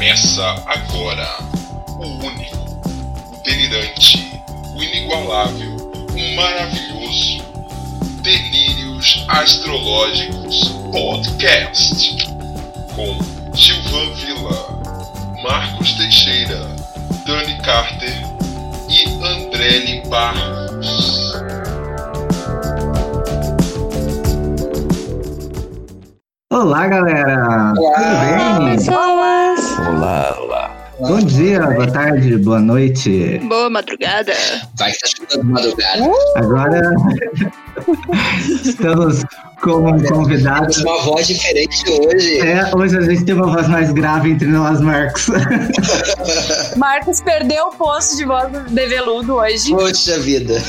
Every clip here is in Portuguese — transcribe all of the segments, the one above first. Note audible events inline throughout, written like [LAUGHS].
Começa agora o único, o delirante, o inigualável, o maravilhoso Delírios Astrológicos Podcast com Gilvan Villa, Marcos Teixeira, Dani Carter e Andrele Barros. Olá, galera! Olá. Tudo bem? Olá, olá. Bom dia, boa tarde, boa noite. Boa madrugada. Vai estar chegando de madrugada. Agora [LAUGHS] [LAUGHS] estamos com um convidado. Temos uma voz diferente hoje. É, hoje a gente tem uma voz mais grave entre nós, Marcos. [LAUGHS] Marcos perdeu o posto de voz de veludo hoje. Poxa vida.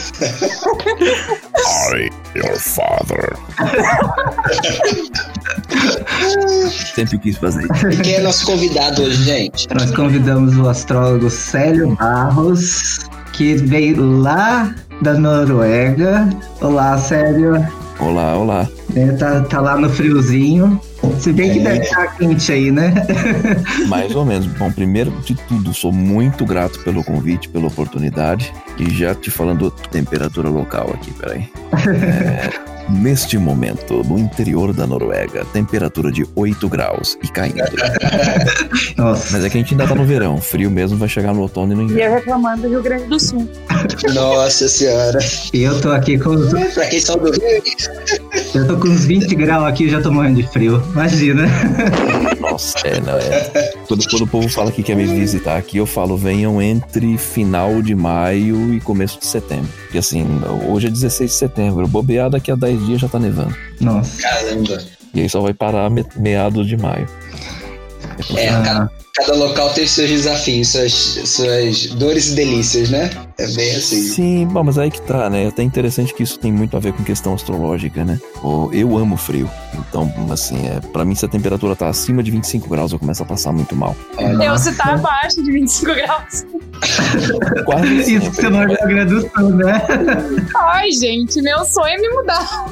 I, your father. [LAUGHS] Sempre quis fazer. E quem é nosso convidado hoje, gente? Nós convidamos o astrólogo Célio Barros, que veio lá da Noruega. Olá, Célio. Olá, olá. É, tá, tá lá no friozinho. Se bem que É. deve estar quente aí, né? [LAUGHS] Mais ou menos. Bom, primeiro de tudo, sou muito grato pelo convite, pela oportunidade. E já te falando temperatura local aqui, peraí. [LAUGHS] É, neste momento, no interior da Noruega, temperatura de 8 graus e caindo. [LAUGHS] Nossa. Mas é que a gente ainda tá no verão. Frio mesmo vai chegar no outono e no E inverno. eu reclamando do Rio Grande do Sul. Nossa senhora. E eu tô aqui com os, Pra quem são do Rio, eu tô com uns 20 graus aqui já tô morrendo de frio. Imagina. [LAUGHS] Nossa, é, não é. Quando, quando o povo fala que quer me visitar aqui, eu falo, venham entre final de maio e começo de setembro. Porque assim, hoje é 16 de setembro, bobear daqui a 10 dias já tá nevando. Nossa. caramba. E aí só vai parar me- meados de maio. É, Ah, cada, local tem seus desafios, suas, suas dores e delícias, né? É bem assim. Sim, bom, mas aí que tá, né? É até interessante que isso tem muito a ver com questão astrológica, né? Eu amo frio. Então, assim, é, pra mim, se a temperatura tá acima de 25 graus, eu começo a passar muito mal. Olha, Eu se tá abaixo de 25 graus. [LAUGHS] Quase Isso que você sempre. mora na Rio do Sul, né? Ai, gente, meu sonho é me mudar.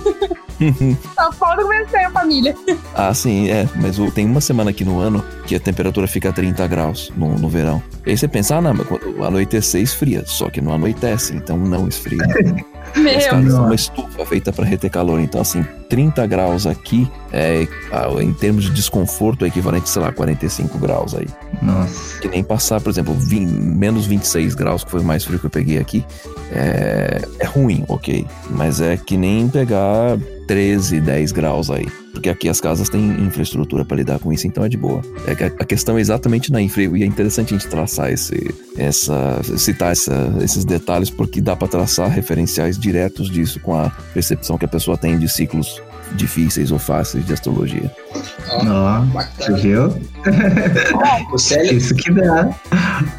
[LAUGHS] Tá fora do conhecer a família. [LAUGHS] Ah, sim, é. Mas o- tem uma semana aqui no ano que a temperatura fica a 30 graus no, no verão. E aí você pensa, ah, não, mas quando anoitecer esfria. Só que não anoitece, então não esfria. [LAUGHS] Meu. casas são Nossa. uma estufa feita para reter calor. Então, assim, 30 graus aqui, é, ah, em termos de desconforto, é equivalente, sei lá, 45 graus aí. Nossa. Que nem passar, por exemplo, vim- menos 26 graus, que foi o mais frio que eu peguei aqui. É, é ruim, ok. Mas é que nem pegar 13, 10 graus aí. Porque aqui as casas têm infraestrutura para lidar com isso, então é de boa. É que a questão é exatamente na infra. E é interessante a gente traçar esse, essa, citar essa- esses detalhes, porque dá para traçar referenciais diretos disso com a percepção que a pessoa tem de ciclos difíceis ou fáceis de astrologia. ó, Ó, você viu? [LAUGHS] O Célio, Isso que dá.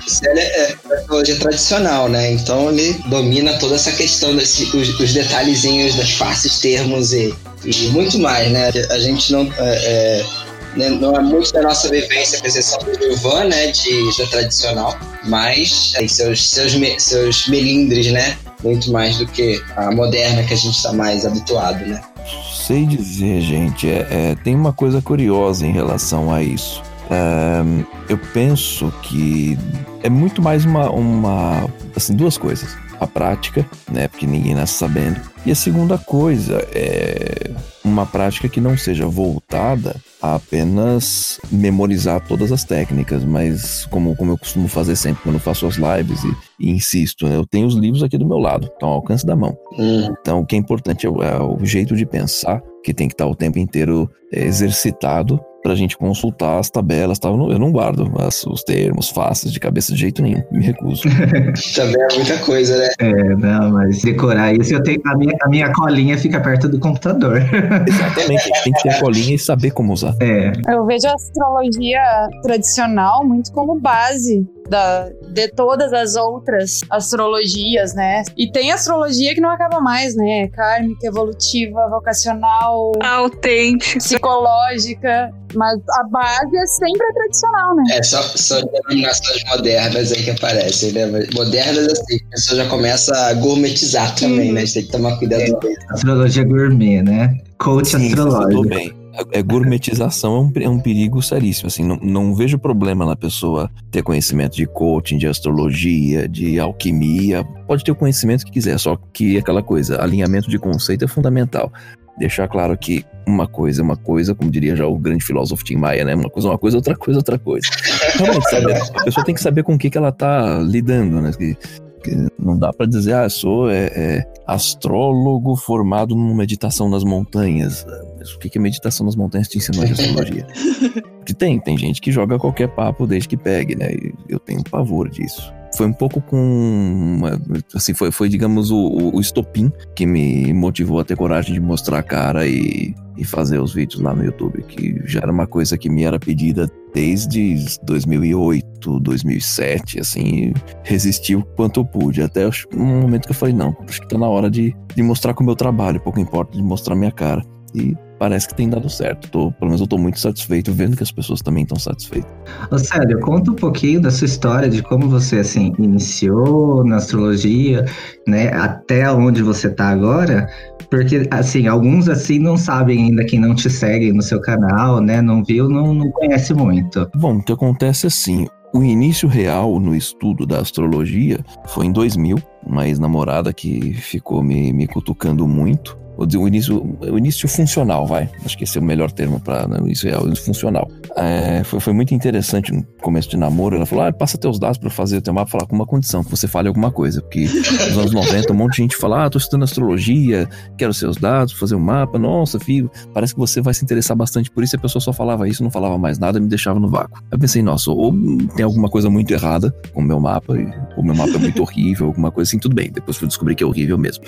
o Célio é astrologia tradicional, né? Então ele domina toda essa questão, desse, os, os detalhezinhos das faces, termos e, e muito mais, né? A gente não. é, é, né, não é muito da nossa vivência, com exceção do Gilvan, né, de já tradicional, mas tem seus, seus, me- seus melindres, né, muito mais do que a moderna que a gente está mais habituado, né. Sei dizer, gente, é, é, tem uma coisa curiosa em relação a isso. É, eu penso que é muito mais uma, uma. Assim, duas coisas. A prática, né? Porque ninguém nasce sabendo. E a segunda coisa é uma prática que não seja voltada a apenas memorizar todas as técnicas, mas como, como eu costumo fazer sempre quando faço as lives e, e insisto, né, eu tenho os livros aqui do meu lado, estão ao alcance da mão. Hum, Então, o que é importante é o, é o jeito de pensar, que tem que estar o tempo inteiro é, exercitado para a gente consultar as tabelas. Tal. Eu, não, eu não guardo as- os termos, faces de cabeça de jeito nenhum, me recuso. [LAUGHS] também é muita coisa, né. É, não, mas decorar isso, eu tenho. A minha, a minha colinha fica perto do computador. [LAUGHS] Exatamente, tem que ter a colinha e saber como usar. É. Eu vejo a astrologia tradicional muito como base da, de todas as outras astrologias, né? E tem astrologia que não acaba mais, né? Kármica, evolutiva, vocacional, Autêntico. psicológica. Mas a base é sempre a tradicional, né? É, só, só denominações modernas aí que aparecem, né? Modernas, assim, a pessoa já começa a gourmetizar também, né? A gente tem que tomar cuidado isso. Astrologia gourmet, né? Coach Sim, astrológico. tudo bem. É, gourmetização é um, é um perigo seríssimo. Assim, não, não vejo problema na pessoa ter conhecimento de coaching, de astrologia, de alquimia. Pode ter o conhecimento que quiser, só que aquela coisa, alinhamento de conceito é fundamental. Deixar claro que uma coisa é uma coisa, como diria já o grande filósofo Tim Maia, né? Uma coisa é uma coisa, outra coisa é outra coisa. Realmente, sabe? A pessoa tem que saber com o que, que ela tá lidando, né? Que não dá para dizer, ah, sou é, é, astrólogo formado numa meditação nas montanhas. Mas o que, é meditação nas montanhas te ensinou de astrologia? [LAUGHS] Porque tem, tem gente que joga qualquer papo desde que pegue, né? Eu tenho pavor disso foi um pouco com. Assim, foi, foi digamos, o, o estopim que me motivou a ter coragem de mostrar a cara e, e fazer os vídeos lá no YouTube, que já era uma coisa que me era pedida desde 2008, 2007, assim, resisti o quanto eu pude, até um momento que eu falei, não, acho que tá na hora de, de mostrar o meu trabalho, pouco importa de mostrar minha cara. E parece que tem dado certo. Tô, pelo menos eu tô muito satisfeito vendo que as pessoas também estão satisfeitas. Ô, Célio, conta um pouquinho da sua história, de como você, assim, iniciou na astrologia, né, até onde você tá agora, porque, assim, alguns, assim, não sabem ainda quem não te segue no seu canal, né, não viu, não, não conhece muito. Bom, o que acontece assim, o início real no estudo da astrologia foi em 2000, uma ex-namorada que ficou me, me cutucando muito o início, o início funcional, vai. Acho que esse é o melhor termo para isso é o início funcional. É, foi, foi muito interessante no começo de namoro. Ela falou: ah, passa teus dados para fazer o teu mapa, falar com uma condição, que você fale alguma coisa. Porque nos anos 90, um monte de gente fala: ah, tô estudando astrologia, quero seus dados, fazer um mapa. Nossa, filho, parece que você vai se interessar bastante por isso. E a pessoa só falava isso, não falava mais nada, me deixava no vácuo. Eu pensei: nossa, ou tem alguma coisa muito errada com o meu mapa, ou meu mapa é muito horrível, alguma coisa assim, tudo bem. Depois fui descobrir que é horrível mesmo.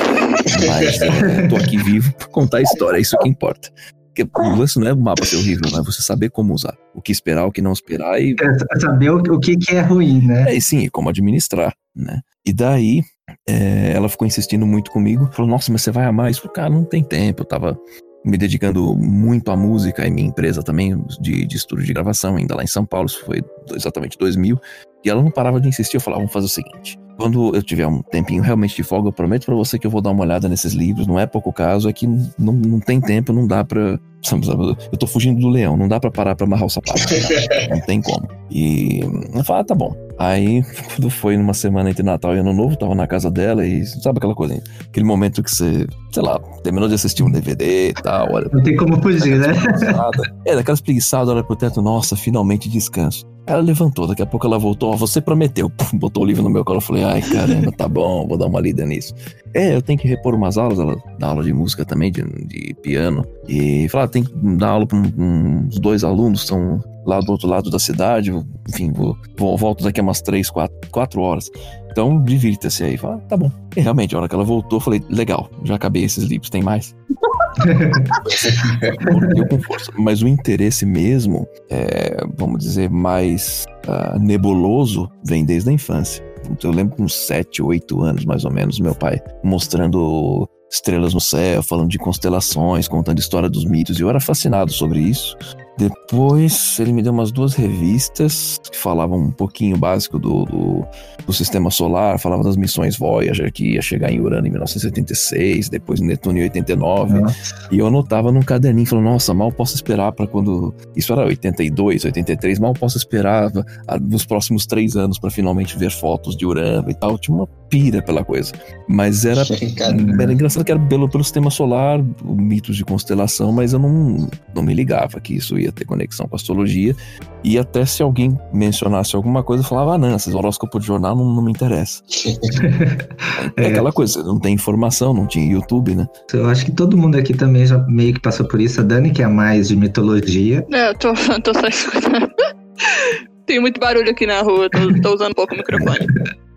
Mas é, tô aqui vivo pra contar a história, é isso que importa. Porque o lance não é o mapa ser horrível, é você saber como usar. O que esperar, o que não esperar e. É saber o, o que, que é ruim, né? É, sim, como administrar, né? E daí, é, ela ficou insistindo muito comigo. Falou, nossa, mas você vai amar isso? Cara, não tem tempo. Eu tava me dedicando muito à música e minha empresa também de, de estúdio de gravação, ainda lá em São Paulo, isso foi exatamente 2000. E ela não parava de insistir, eu falava, vamos fazer o seguinte, quando eu tiver um tempinho realmente de folga, eu prometo para você que eu vou dar uma olhada nesses livros. Não é pouco caso, é que não, não tem tempo, não dá pra. Eu tô fugindo do leão, não dá para parar pra amarrar o sapato. Não, [LAUGHS] não tem como. E eu falei, ah, tá bom. Aí, [LAUGHS] quando foi numa semana entre Natal e Ano Novo, tava na casa dela e sabe aquela coisa, aquele momento que você, sei lá, terminou de assistir um DVD e tal. Olha, não tem como fugir, né? [LAUGHS] É, daquelas preguiçadas, olha pro teto, nossa, finalmente descanso. Ela levantou, daqui a pouco ela voltou, ó, você prometeu, Pum, botou o livro no meu colo, eu falei, ai caramba, tá bom, vou dar uma lida nisso. É, eu tenho que repor umas aulas, ela dá aula de música também, de, de piano, e falou, ah, tem que dar aula para uns dois alunos, são lá do outro lado da cidade, enfim, vou, vou volto daqui a umas três, quatro, quatro horas. Então, divirta-se aí. Fala, tá bom. E realmente, a hora que ela voltou, eu falei, legal, já acabei esses livros, tem mais? [LAUGHS] eu com força. Mas o interesse mesmo, é, vamos dizer, mais uh, nebuloso, vem desde a infância. Eu lembro com 7, 8 anos, mais ou menos, meu pai mostrando estrelas no céu, falando de constelações, contando história dos mitos, e eu era fascinado sobre isso. Depois ele me deu umas duas revistas que falavam um pouquinho básico do, do, do, sistema solar, falava das missões Voyager que ia chegar em Urano em 1976, depois em Netuno em 89. Nossa. E eu anotava num caderninho, falando, nossa, mal posso esperar para quando. Isso era 82, 83, mal posso esperar nos próximos três anos para finalmente ver fotos de Urano e tal. tinha uma pira pela coisa. Mas era, era engraçado que era pelo, pelo sistema solar, mitos de constelação, mas eu não, não me ligava que isso ia ter conexão com a astrologia. E até se alguém mencionasse alguma coisa, eu falava, ah, não, esses horóscopos de jornal não, não me interessa. [LAUGHS] é, é aquela coisa, não tem informação, não tinha YouTube, né? Eu acho que todo mundo aqui também já meio que passou por isso. A Dani, que é mais de mitologia. É, eu tô, [LAUGHS] tô só escutando. [LAUGHS] Tem muito barulho aqui na rua, tô, tô usando um pouco o microfone.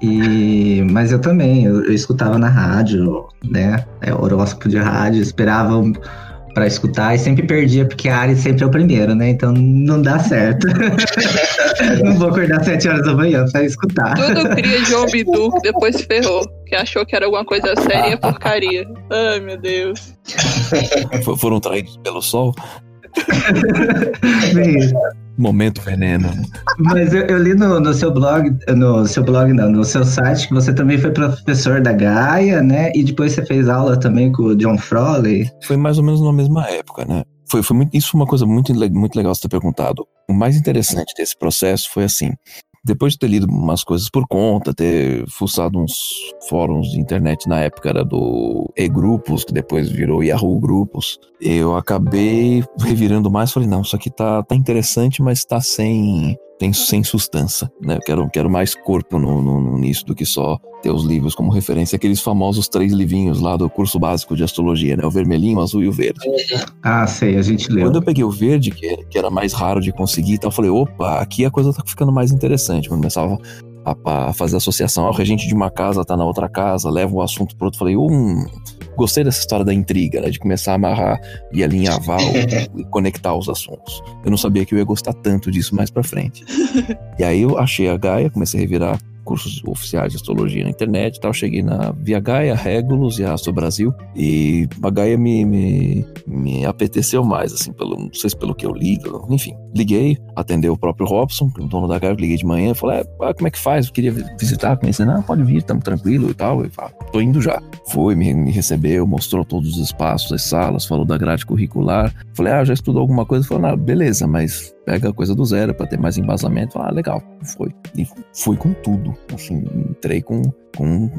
E, mas eu também, eu, eu escutava na rádio, né? É, horóscopo de rádio, esperava para escutar e sempre perdia, porque a Ares sempre é o primeiro, né? Então não dá certo. [LAUGHS] não vou acordar às 7 horas da manhã pra escutar. Tudo cria João Bidu, depois ferrou. Que achou que era alguma coisa séria e porcaria. Ai, meu Deus. Foram traídos pelo sol? [LAUGHS] Momento veneno. Mas eu, eu li no, no, seu blog, no seu blog não, no seu site, que você também foi professor da Gaia, né? E depois você fez aula também com o John Froley. Foi mais ou menos na mesma época, né? foi, foi muito, isso foi uma coisa muito, muito legal você ter perguntado. O mais interessante desse processo foi assim: depois de ter lido umas coisas por conta, ter fuçado uns fóruns de internet na época era do E-Grupos, que depois virou Yahoo Grupos, eu acabei [LAUGHS] revirando mais, falei, não, isso aqui tá, tá interessante, mas tá sem, tem sem sustância, né? Eu quero, quero mais corpo no, no, nisso do que só ter os livros como referência, aqueles famosos três livrinhos lá do curso básico de astrologia, né? O vermelhinho, o azul e o verde. Ah, sei, a gente leu. Quando eu peguei o verde, que, que era mais raro de conseguir, então eu falei, opa, aqui a coisa tá ficando mais interessante. Quando começava a, a fazer associação, ah, o regente de uma casa tá na outra casa, leva um assunto pro outro, falei, hum, gostei dessa história da intriga, né? De começar a amarrar e alinhavar o, [LAUGHS] e conectar os assuntos. Eu não sabia que eu ia gostar tanto disso mais pra frente. [LAUGHS] e aí eu achei a Gaia, comecei a revirar cursos oficiais de astrologia na internet e tal. Cheguei na Via Gaia, Regulus e Astro Brasil. E a Gaia me, me, me apeteceu mais, assim, pelo, não sei se pelo que eu li, enfim. Liguei, atendeu o próprio Robson, o dono da Gaia, liguei de manhã, falei, ah, como é que faz? Eu queria visitar, conhecer. Não, pode vir, estamos tranquilo e tal. Eu falei, tô indo já. Foi, me, me recebeu, mostrou todos os espaços, as salas, falou da grade curricular. Falei, ah, já estudou alguma coisa? Falei, ah, beleza, mas pega a coisa do zero para ter mais embasamento. Ah, legal, foi. E fui com tudo. Assim, entrei com, com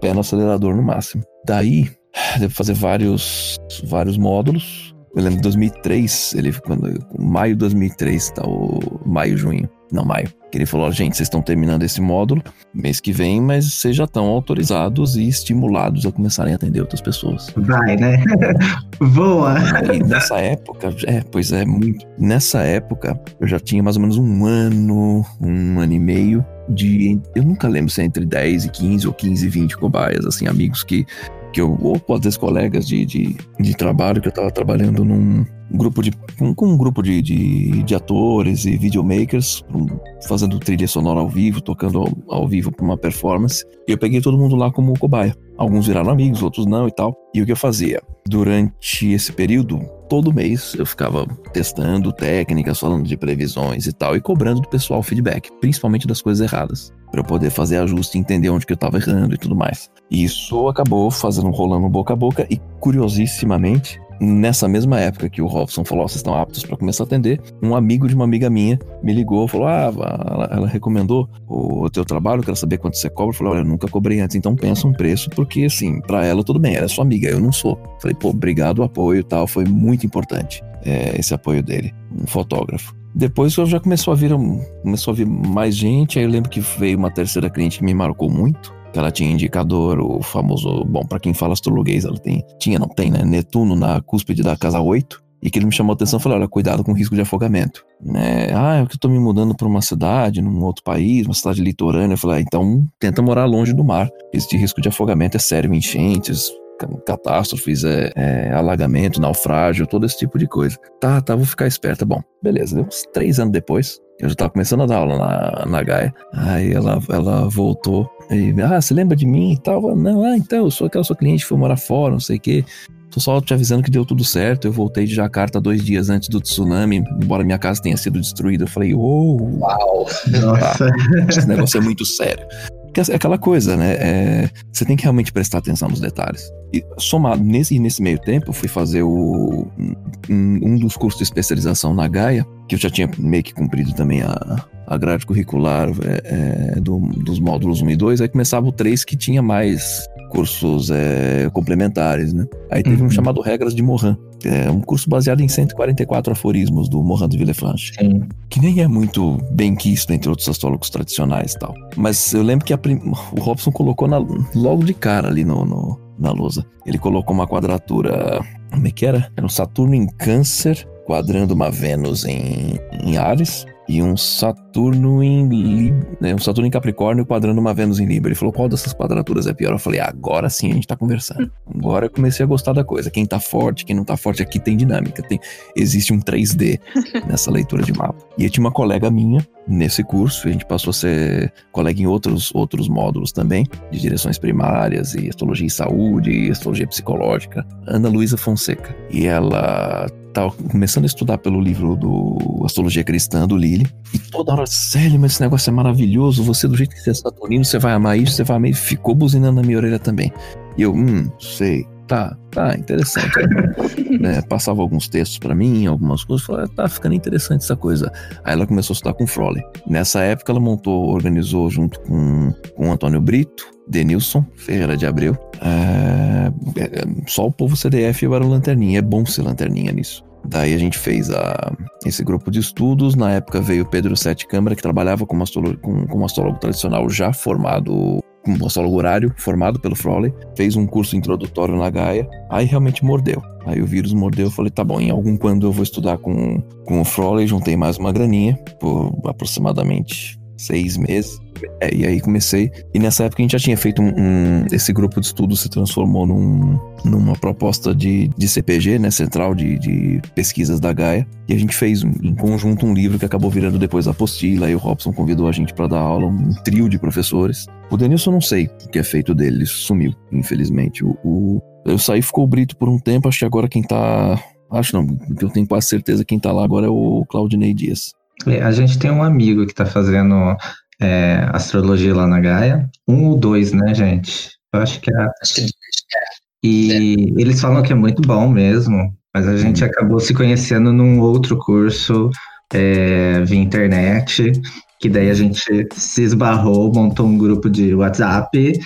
pé no acelerador no máximo. Daí, devo fazer vários, vários módulos. Eu lembro de 2003, ele, quando, maio de 2003, tá, o maio, junho. Não, maio. Que ele falou: gente, vocês estão terminando esse módulo mês que vem, mas vocês já estão autorizados e estimulados a começarem a atender outras pessoas. Vai, né? [LAUGHS] Voa! E nessa época, é, pois é, muito. Nessa época, eu já tinha mais ou menos um ano, um ano e meio de. Eu nunca lembro se é entre 10 e 15 ou 15 e 20 cobaias, assim, amigos que que eu, ou às vezes colegas de, de, de trabalho, que eu estava trabalhando num grupo de, com, com um grupo de, de, de, atores e videomakers, fazendo trilha sonora ao vivo, tocando ao, ao vivo para uma performance, e eu peguei todo mundo lá como cobaia. Alguns viraram amigos, outros não e tal. E o que eu fazia? Durante esse período, todo mês eu ficava testando técnicas, falando de previsões e tal, e cobrando do pessoal feedback, principalmente das coisas erradas para eu poder fazer ajuste e entender onde que eu estava errando e tudo mais. E isso acabou fazendo rolando boca a boca e curiosissimamente Nessa mesma época que o Robson falou, oh, vocês estão aptos para começar a atender, um amigo de uma amiga minha me ligou, falou, ah, ela, ela recomendou o, o teu trabalho, quero saber quanto você cobra. Eu falei, olha, eu nunca cobrei antes, então pensa um preço, porque assim, para ela tudo bem, ela é sua amiga, eu não sou. Falei, pô, obrigado o apoio e tal, foi muito importante é, esse apoio dele, um fotógrafo. Depois já começou a vir começou a vir mais gente, aí eu lembro que veio uma terceira cliente que me marcou muito, ela tinha indicador, o famoso, bom, para quem fala astrologuês, ela tem, tinha, não tem, né, Netuno na cúspide da casa 8, e que ele me chamou a atenção e falou, olha, cuidado com o risco de afogamento. Né? Ah, é que eu tô me mudando para uma cidade, num outro país, uma cidade litorânea. Eu falei, ah, então tenta morar longe do mar. Esse risco de afogamento é sério, enchentes, catástrofes, é, é, alagamento, naufrágio, todo esse tipo de coisa. Tá, tá, vou ficar esperta. Bom, beleza, deu uns três anos depois, eu já tava começando a dar aula na, na Gaia. Aí ela, ela voltou e, ah, você lembra de mim e tal? Não, ah, então, eu sou aquela sua cliente, fui morar fora, não sei o quê. Tô só te avisando que deu tudo certo. Eu voltei de Jacarta dois dias antes do tsunami, embora minha casa tenha sido destruída. Eu falei, oh, uau, nossa. Ah, esse negócio é muito sério. É aquela coisa, né? É, você tem que realmente prestar atenção nos detalhes. E somado nesse, nesse meio tempo, eu fui fazer o, um, um, dos cursos de especialização na Gaia, que eu já tinha meio que cumprido também a, a grade curricular é, é, do, dos módulos 1 e 2. Aí começava o 3 que tinha mais cursos é, complementares, né? Aí teve uhum. um chamado Regras de Morin, é um curso baseado em 144 aforismos do Morin de Villefranche, Sim. que nem é muito bem quisto entre outros astrólogos tradicionais e tal. Mas eu lembro que prim... o Robson colocou na... logo de cara ali no, no, na lousa. Ele colocou uma quadratura. Como é que era? Era um Saturno em Câncer, quadrando uma Vênus em, em Ares e um Saturno em né, um Saturno em Capricórnio quadrando uma Vênus em Libra. Ele falou qual dessas quadraturas é pior. Eu falei, agora sim a gente tá conversando. Agora eu comecei a gostar da coisa. Quem tá forte, quem não tá forte, aqui tem dinâmica. Tem, existe um 3D [LAUGHS] nessa leitura de mapa. E eu tinha uma colega minha nesse curso, a gente passou a ser colega em outros, outros módulos também, de direções primárias e astrologia e saúde e astrologia psicológica, Ana Luísa Fonseca. E ela tava começando a estudar pelo livro do Astrologia Cristã, do Lili, e toda hora, sério, mas esse negócio é maravilhoso, você do jeito que você é saturnino, você vai amar isso, você vai amar isso, ficou buzinando na minha orelha também. E eu, hum, sei, tá, tá, interessante. né? [LAUGHS] Passava alguns textos para mim, algumas coisas, falei, tá ficando interessante essa coisa. Aí ela começou a estudar com o Frole. Nessa época ela montou, organizou junto com, com o Antônio Brito, Denilson Ferreira de Abreu. É, é, só o povo CDF era lanterninha, é bom ser lanterninha nisso. Daí a gente fez a, esse grupo de estudos. Na época veio Pedro Sete Câmara, que trabalhava como astrólogo, com, como astrólogo tradicional já formado, como astrólogo horário, formado pelo Froley. Fez um curso introdutório na Gaia. Aí realmente mordeu. Aí o vírus mordeu. Eu falei, tá bom, em algum quando eu vou estudar com, com o Froley. Juntei mais uma graninha, por aproximadamente seis meses. É, e aí comecei. E nessa época a gente já tinha feito um, um. esse grupo de estudo se transformou num, numa proposta de, de CPG, né? Central de, de Pesquisas da Gaia. E a gente fez em conjunto um livro que acabou virando depois a apostila. E o Robson convidou a gente para dar aula, um trio de professores. O Denilson não sei o que é feito dele, ele sumiu, infelizmente. O, o eu saí ficou o Brito por um tempo, acho que agora quem tá. Acho não, eu tenho quase certeza quem tá lá agora é o Claudinei Dias. É, a gente tem um amigo que tá fazendo é, astrologia lá na Gaia. Um ou dois, né, gente? Eu acho que é. Acho que é. E eles falam que é muito bom mesmo, mas a gente acabou se conhecendo num outro curso é, via internet, que daí a gente se esbarrou, montou um grupo de WhatsApp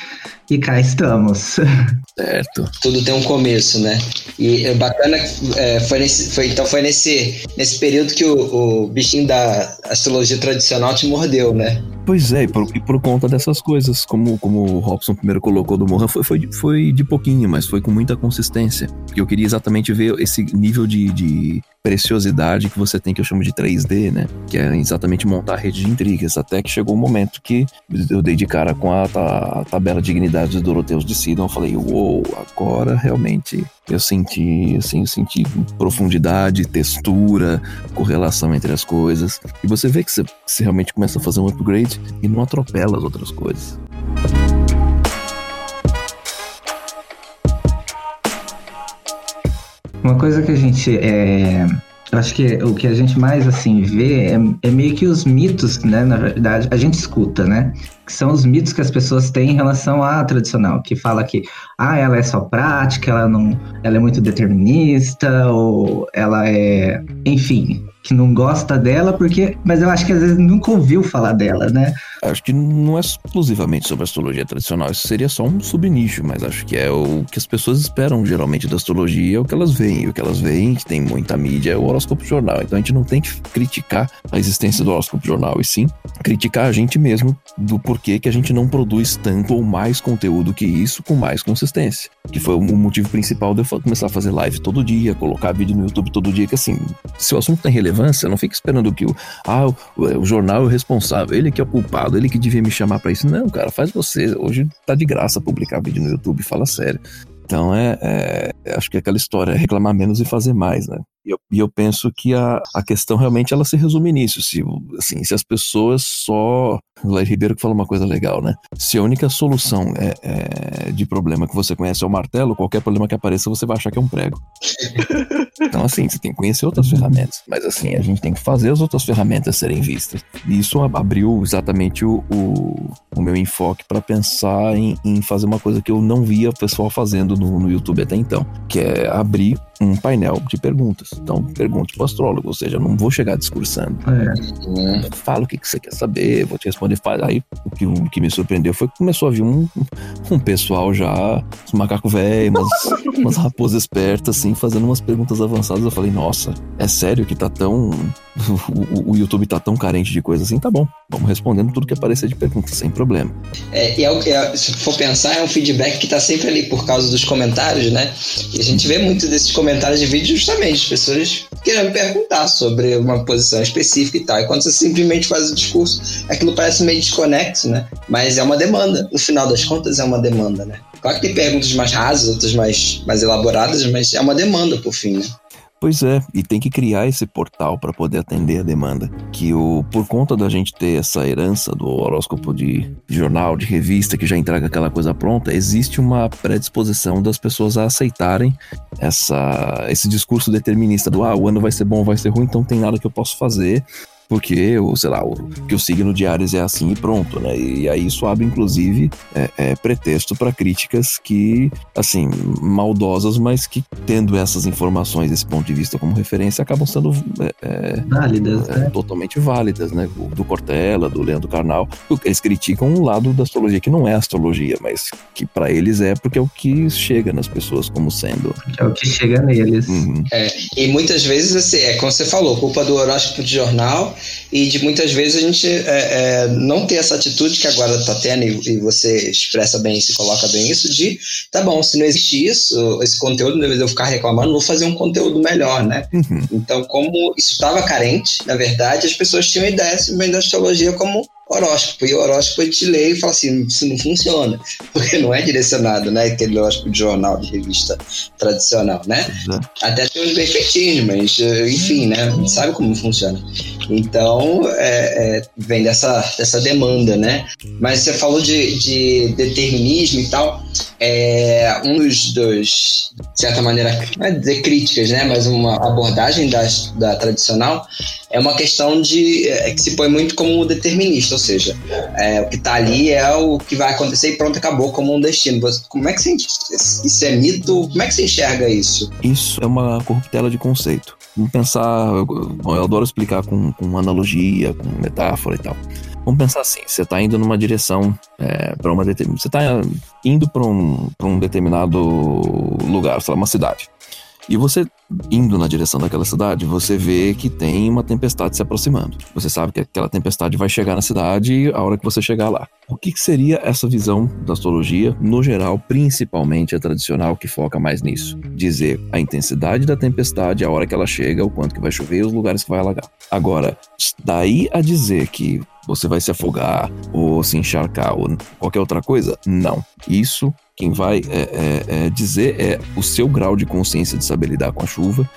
e cá estamos. [LAUGHS] Certo. Tudo tem um começo, né? E é bacana, é, foi nesse, foi, então foi nesse, nesse período que o, o bichinho da astrologia tradicional te mordeu, né? Pois é, e por, e por, conta dessas coisas, como, como o Robson primeiro colocou do Mohan, foi, foi, foi de pouquinho, mas foi com muita consistência. Porque eu queria exatamente ver esse nível de, de preciosidade que você tem, que eu chamo de 3D, né? Que é exatamente montar a rede de intrigas. Até que chegou o um momento que eu dei de cara com a, a tabela de dignidade dos Doroteus de Sidon. Eu falei, uou, agora realmente eu senti, assim, eu senti profundidade, textura, correlação entre as coisas. E você vê que você, você realmente começa a fazer um upgrade e não atropela as outras coisas. Uma coisa que a gente é, acho que o que a gente mais assim vê é, é, meio que os mitos, né? Na verdade, a gente escuta, né? Que são os mitos que as pessoas têm em relação à tradicional, que fala que ah, ela é só prática, ela não, ela é muito determinista ou ela é, enfim, que não gosta dela, porque. Mas eu acho que às vezes nunca ouviu falar dela, né? Acho que não é exclusivamente sobre astrologia tradicional, isso seria só um subnicho, mas acho que é o que as pessoas esperam geralmente da astrologia, é o que elas veem. E o que elas veem, que tem muita mídia, é o horóscopo jornal. Então a gente não tem que criticar a existência do horóscopo jornal, e sim criticar a gente mesmo do porquê que a gente não produz tanto ou mais conteúdo que isso com mais consistência. Que foi o motivo principal de eu começar a fazer live todo dia, colocar vídeo no YouTube todo dia, que assim, se o assunto tem relevância, não fica esperando que o, ah, o, o, jornal é o responsável, ele que é o culpado, ele que devia me chamar para isso. Não, cara, faz você. Hoje tá de graça publicar vídeo no YouTube, fala sério. Então é, é, acho que é aquela história, é reclamar menos e fazer mais, né? E eu, eu penso que a, a questão realmente ela se resume nisso. Se, assim, se as pessoas só. O Lair Ribeiro que fala uma coisa legal, né? Se a única solução é, é, de problema que você conhece é o martelo, qualquer problema que apareça você vai achar que é um prego. [LAUGHS] Então, assim, você tem que conhecer outras ferramentas. Mas, assim, a gente tem que fazer as outras ferramentas serem vistas. E isso abriu exatamente o, o, o meu enfoque para pensar em, em, fazer uma coisa que eu não via o pessoal fazendo no, no YouTube até então, que é abrir um painel de perguntas. Então, pergunte para o astrólogo, ou seja, eu não vou chegar discursando. É. Fala o que, que você quer saber, vou te responder. Aí, o que, o que me surpreendeu foi que começou a vir um, um pessoal já, uns macaco velho, umas, [LAUGHS] umas raposas espertas, assim, fazendo umas perguntas avançadas. Eu falei, nossa, é sério que tá tão. [LAUGHS] O, o, YouTube tá tão carente de coisa assim? Tá bom, vamos respondendo tudo que aparecer de perguntas, sem problema. É, e é, é, se for pensar, é um feedback que tá sempre ali por causa dos comentários, né? E a gente vê muito desses comentários de vídeo justamente, as pessoas querendo perguntar sobre uma posição específica e tal. E quando você simplesmente faz o discurso, aquilo parece meio desconexo, né? Mas é uma demanda. No final das contas, é uma demanda, né? Claro que tem perguntas mais rasas, outras mais, mais elaboradas, mas é uma demanda por fim, né? Pois é, e tem que criar esse portal para poder atender a demanda. Que o, por conta da gente ter essa herança do horóscopo de, jornal, de revista, que já entrega aquela coisa pronta, existe uma predisposição das pessoas a aceitarem essa, esse discurso determinista do ah, o ano vai ser bom, vai ser ruim, então tem nada que eu posso fazer porque, o, sei lá, o, que o signo de Ares é assim e pronto, né? E aí isso abre, inclusive, é, é pretexto para críticas que, assim, maldosas, mas que, tendo essas informações, esse ponto de vista como referência, acabam sendo é, é válidas, é, né? totalmente válidas, né? Do Cortella, do Leandro Carnal. Eles criticam um lado da astrologia que não é astrologia, mas que para eles é porque é o que chega nas pessoas como sendo. É o que chega neles. Uhum. É, e muitas vezes, assim, é como você falou, culpa do horóscopo de jornal e de muitas vezes a gente é, é, não ter essa atitude que agora tá tendo e, e, você expressa bem, se coloca bem isso, de tá bom, se não existe isso, esse conteúdo, em vez de eu ficar reclamando, vou fazer um conteúdo melhor, né? Uhum. Então, como isso estava carente, na verdade, as pessoas tinham ideia simplesmente da astrologia como horóscopo. E o horóscopo te lê e fala assim: isso não funciona, [LAUGHS] porque não é direcionado, né? Aquele horóscopo de jornal, de revista tradicional, né? Até tem uns bem feitinhos, mas enfim, né? Sabe como funciona. Então, é, é, vem dessa, dessa demanda, né? Mas você falou de, de determinismo e tal. É, um dos, dos, de certa maneira, não é dizer críticas, né? Mas uma abordagem da, da tradicional é uma questão de é, que se põe muito como determinista, ou seja, é, o que está ali é o que vai acontecer e pronto, acabou como um destino. Como é que você, isso é mito? Como é que você enxerga isso? Isso é uma corruptela de conceito. Vamos pensar, eu, eu adoro explicar com, com analogia, com metáfora e tal. Vamos pensar assim: você está indo numa direção é, para uma determinada. Você está indo para um, um determinado lugar, sei lá, uma cidade. E você indo na direção daquela cidade, você vê que tem uma tempestade se aproximando. Você sabe que aquela tempestade vai chegar na cidade a hora que você chegar lá. O que, seria essa visão da astrologia, no geral, principalmente a tradicional, que foca mais nisso? Dizer a intensidade da tempestade, a hora que ela chega, o quanto que vai chover e os lugares que vai alagar. Agora, daí a dizer que você vai se afogar ou se encharcar ou qualquer outra coisa, não. Isso quem vai é, é, é, dizer é o seu grau de consciência de saber lidar com a chuva,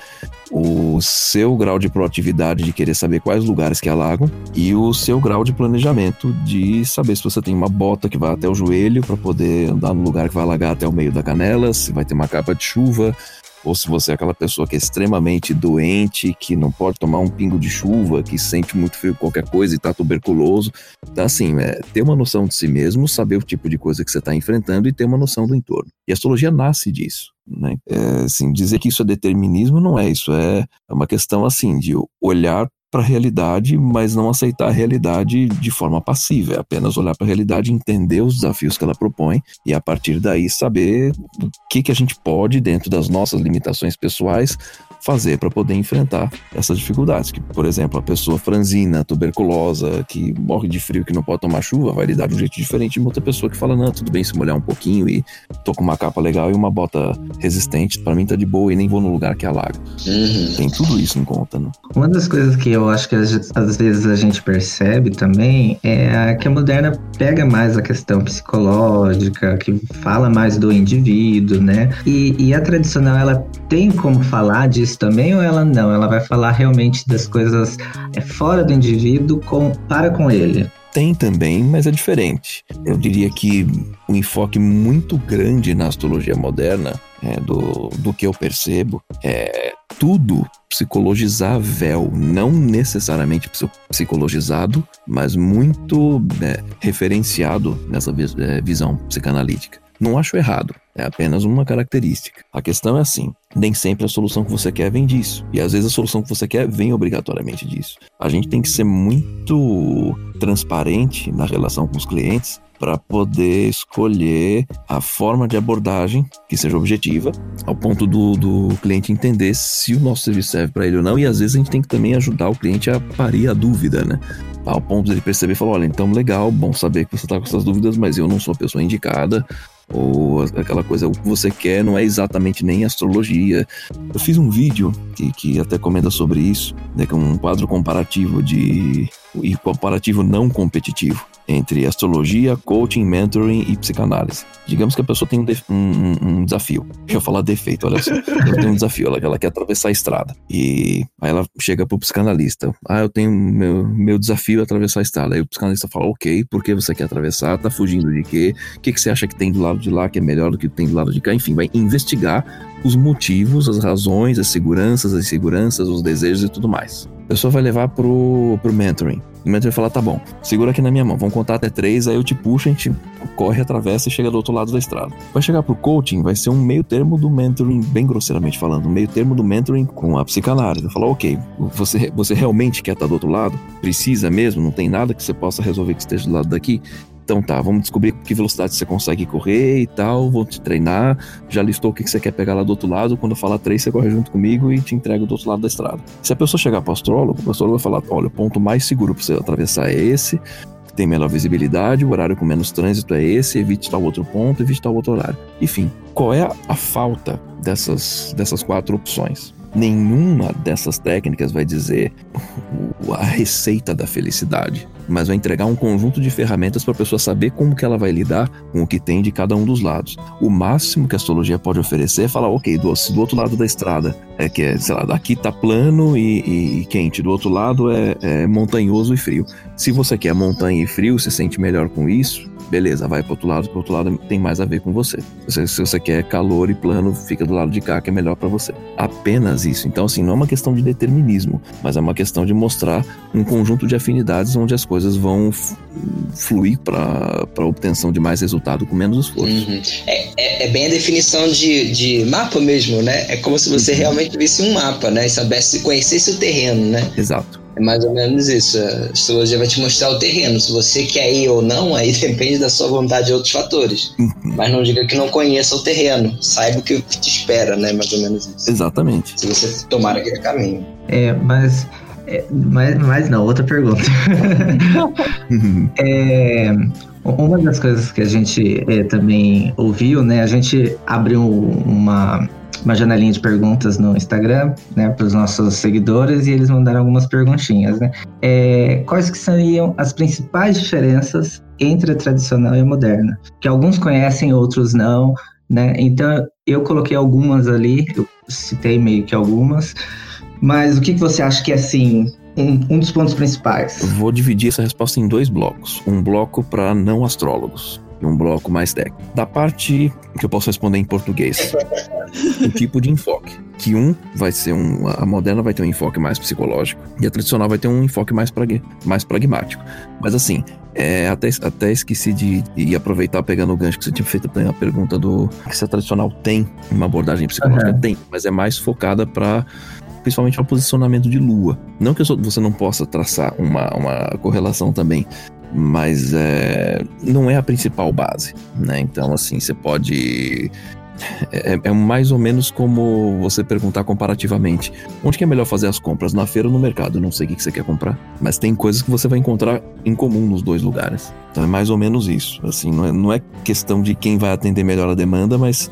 o seu grau de proatividade de querer saber quais lugares que alagam e o seu grau de planejamento de saber se você tem uma bota que vai até o joelho para poder andar no lugar que vai alagar até o meio da canela, se vai ter uma capa de chuva, ou se você é aquela pessoa que é extremamente doente, que não pode tomar um pingo de chuva, que sente muito frio qualquer coisa e tá tuberculoso. Então, assim, é, ter uma noção de si mesmo, saber o tipo de coisa que você está enfrentando e ter uma noção do entorno. E a astrologia nasce disso. Né? É, assim, dizer que isso é determinismo não é isso, é, é uma questão assim de olhar para a realidade, mas não aceitar a realidade de forma passiva, é apenas olhar para a realidade, entender os desafios que ela propõe e a partir daí saber o que, que a gente pode, dentro das nossas limitações pessoais, fazer para poder enfrentar essas dificuldades. Que, por exemplo, a pessoa franzina, tuberculosa, que morre de frio, que não pode tomar chuva, vai lidar de um jeito diferente de uma outra pessoa que fala: não, tudo bem se molhar um pouquinho e tô com uma capa legal e uma bota resistente, para mim tá de boa e nem vou no lugar que alaga. Uhum. Tem tudo isso em conta, né? Uma das coisas que eu acho que às vezes a gente percebe também é que a moderna pega mais a questão psicológica, que fala mais do indivíduo, né? E, e a tradicional, ela tem como falar disso também ou ela não? Ela vai falar realmente das coisas é, fora do indivíduo com, para com ele? Tem também, mas é diferente. Eu diria que um enfoque muito grande na astrologia moderna, é, do, do que eu percebo, é tudo psicologizável, não necessariamente psicologizado, mas muito é, referenciado nessa é, visão psicanalítica. Não acho errado, é apenas uma característica. A questão é assim: nem sempre a solução que você quer vem disso. E às vezes a solução que você quer vem obrigatoriamente disso. A gente tem que ser muito transparente na relação com os clientes para poder escolher a forma de abordagem que seja objetiva, ao ponto do, do cliente entender se o nosso serviço serve para ele ou não. E às vezes a gente tem que também ajudar o cliente a parir a dúvida, né? Ao ponto dele perceber e falar: olha, então legal, bom saber que você está com essas dúvidas, mas eu não sou a pessoa indicada ou aquela coisa, o que você quer não é exatamente nem astrologia. Eu fiz um vídeo que, que até comenta sobre isso, né, que é um quadro comparativo de e comparativo não competitivo entre astrologia, coaching, mentoring e psicanálise. Digamos que a pessoa tem um, um, um desafio. Deixa eu falar defeito, olha só. Ela tem um desafio, ela, ela quer atravessar a estrada. E aí ela chega pro psicanalista. Ah, eu tenho meu, meu desafio é atravessar a estrada. Aí o psicanalista fala, ok, por que você quer atravessar? Tá fugindo de quê? O que, que você acha que tem do lado de lá que é melhor do que tem do lado de cá? Enfim, vai investigar os motivos, as razões, as seguranças, as inseguranças, os desejos e tudo mais. A pessoa vai levar pro, pro mentoring. O mentor vai falar: tá bom, segura aqui na minha mão, vamos contar até três, aí eu te puxo, a gente corre, atravessa e chega do outro lado da estrada. Vai chegar pro coaching, vai ser um meio termo do mentoring, bem grosseiramente falando, um meio termo do mentoring com a psicanálise. Vai falar: ok, você, você realmente quer estar do outro lado? Precisa mesmo? Não tem nada que você possa resolver que esteja do lado daqui? Então tá, vamos descobrir que velocidade você consegue correr e tal, vou te treinar. Já listou o que você quer pegar lá do outro lado. Quando eu falar três, você corre junto comigo e te entrego do outro lado da estrada. Se a pessoa chegar para o astrólogo, o astrólogo vai falar: olha, o ponto mais seguro para você atravessar é esse, tem menor visibilidade, o horário com menos trânsito é esse, evite tal outro ponto, evite tal outro horário. Enfim, qual é a falta dessas, dessas quatro opções? Nenhuma dessas técnicas vai dizer a receita da felicidade, mas vai entregar um conjunto de ferramentas para a pessoa saber como que ela vai lidar com o que tem de cada um dos lados. O máximo que a astrologia pode oferecer é falar, ok, do, do outro lado da estrada é que é, sei lá, daqui tá plano e, e quente, do outro lado é, é montanhoso e frio. Se você quer montanha e frio, se sente melhor com isso, beleza, vai pro outro lado, pro outro lado tem mais a ver com você. Se, se você quer calor e plano, fica do lado de cá, que é melhor para você. Apenas isso. Então, assim, não é uma questão de determinismo, mas é uma questão de mostrar um conjunto de afinidades onde as coisas vão fluir para a obtenção de mais resultado com menos esforço. Uhum. É, é, é, bem a definição de, de mapa mesmo, né? É como se você uhum. realmente visse um mapa, né? E soubesse, conhecesse o terreno, né? Exato. É mais ou menos isso. A astrologia vai te mostrar o terreno. Se você quer ir ou não, aí [LAUGHS] depende da sua vontade e outros fatores. Uhum. Mas não diga que não conheça o terreno. Saiba o que te espera, né? Mais ou menos isso. Exatamente. Se você tomar aquele caminho. É, mas. É, mas, mas não, outra pergunta. [LAUGHS] é, uma das coisas que a gente é, também ouviu, né? A gente abriu uma uma janelinha de perguntas no Instagram, né, para os nossos seguidores e eles mandaram algumas perguntinhas, né? É, quais que seriam as principais diferenças entre a tradicional e a moderna? Que alguns conhecem, outros não, né? Então eu coloquei algumas ali, eu citei meio que algumas, mas o que, que você acha que é assim um, um dos pontos principais? vou dividir essa resposta em dois blocos. Um bloco para não astrólogos e um bloco mais técnico. Da parte que eu posso responder em português, o tipo de enfoque. Que um vai ser um. A moderna vai ter um enfoque mais psicológico e a tradicional vai ter um enfoque mais, prag, mais pragmático. Mas assim, é, até, até esqueci de, de, aproveitar pegando o gancho que você tinha feito a pergunta do se a tradicional tem uma abordagem psicológica. Uhum. Tem, mas é mais focada para principalmente ao posicionamento de lua. Não que você não possa traçar uma, uma correlação também, mas é, não é a principal base, né? Então, assim, você pode. É, é, mais ou menos como você perguntar comparativamente: onde que é melhor fazer as compras, na feira ou no mercado? Eu não sei o que você quer comprar, mas tem coisas que você vai encontrar em comum nos dois lugares. Então é mais ou menos isso. Assim, não é, não é questão de quem vai atender melhor a demanda, mas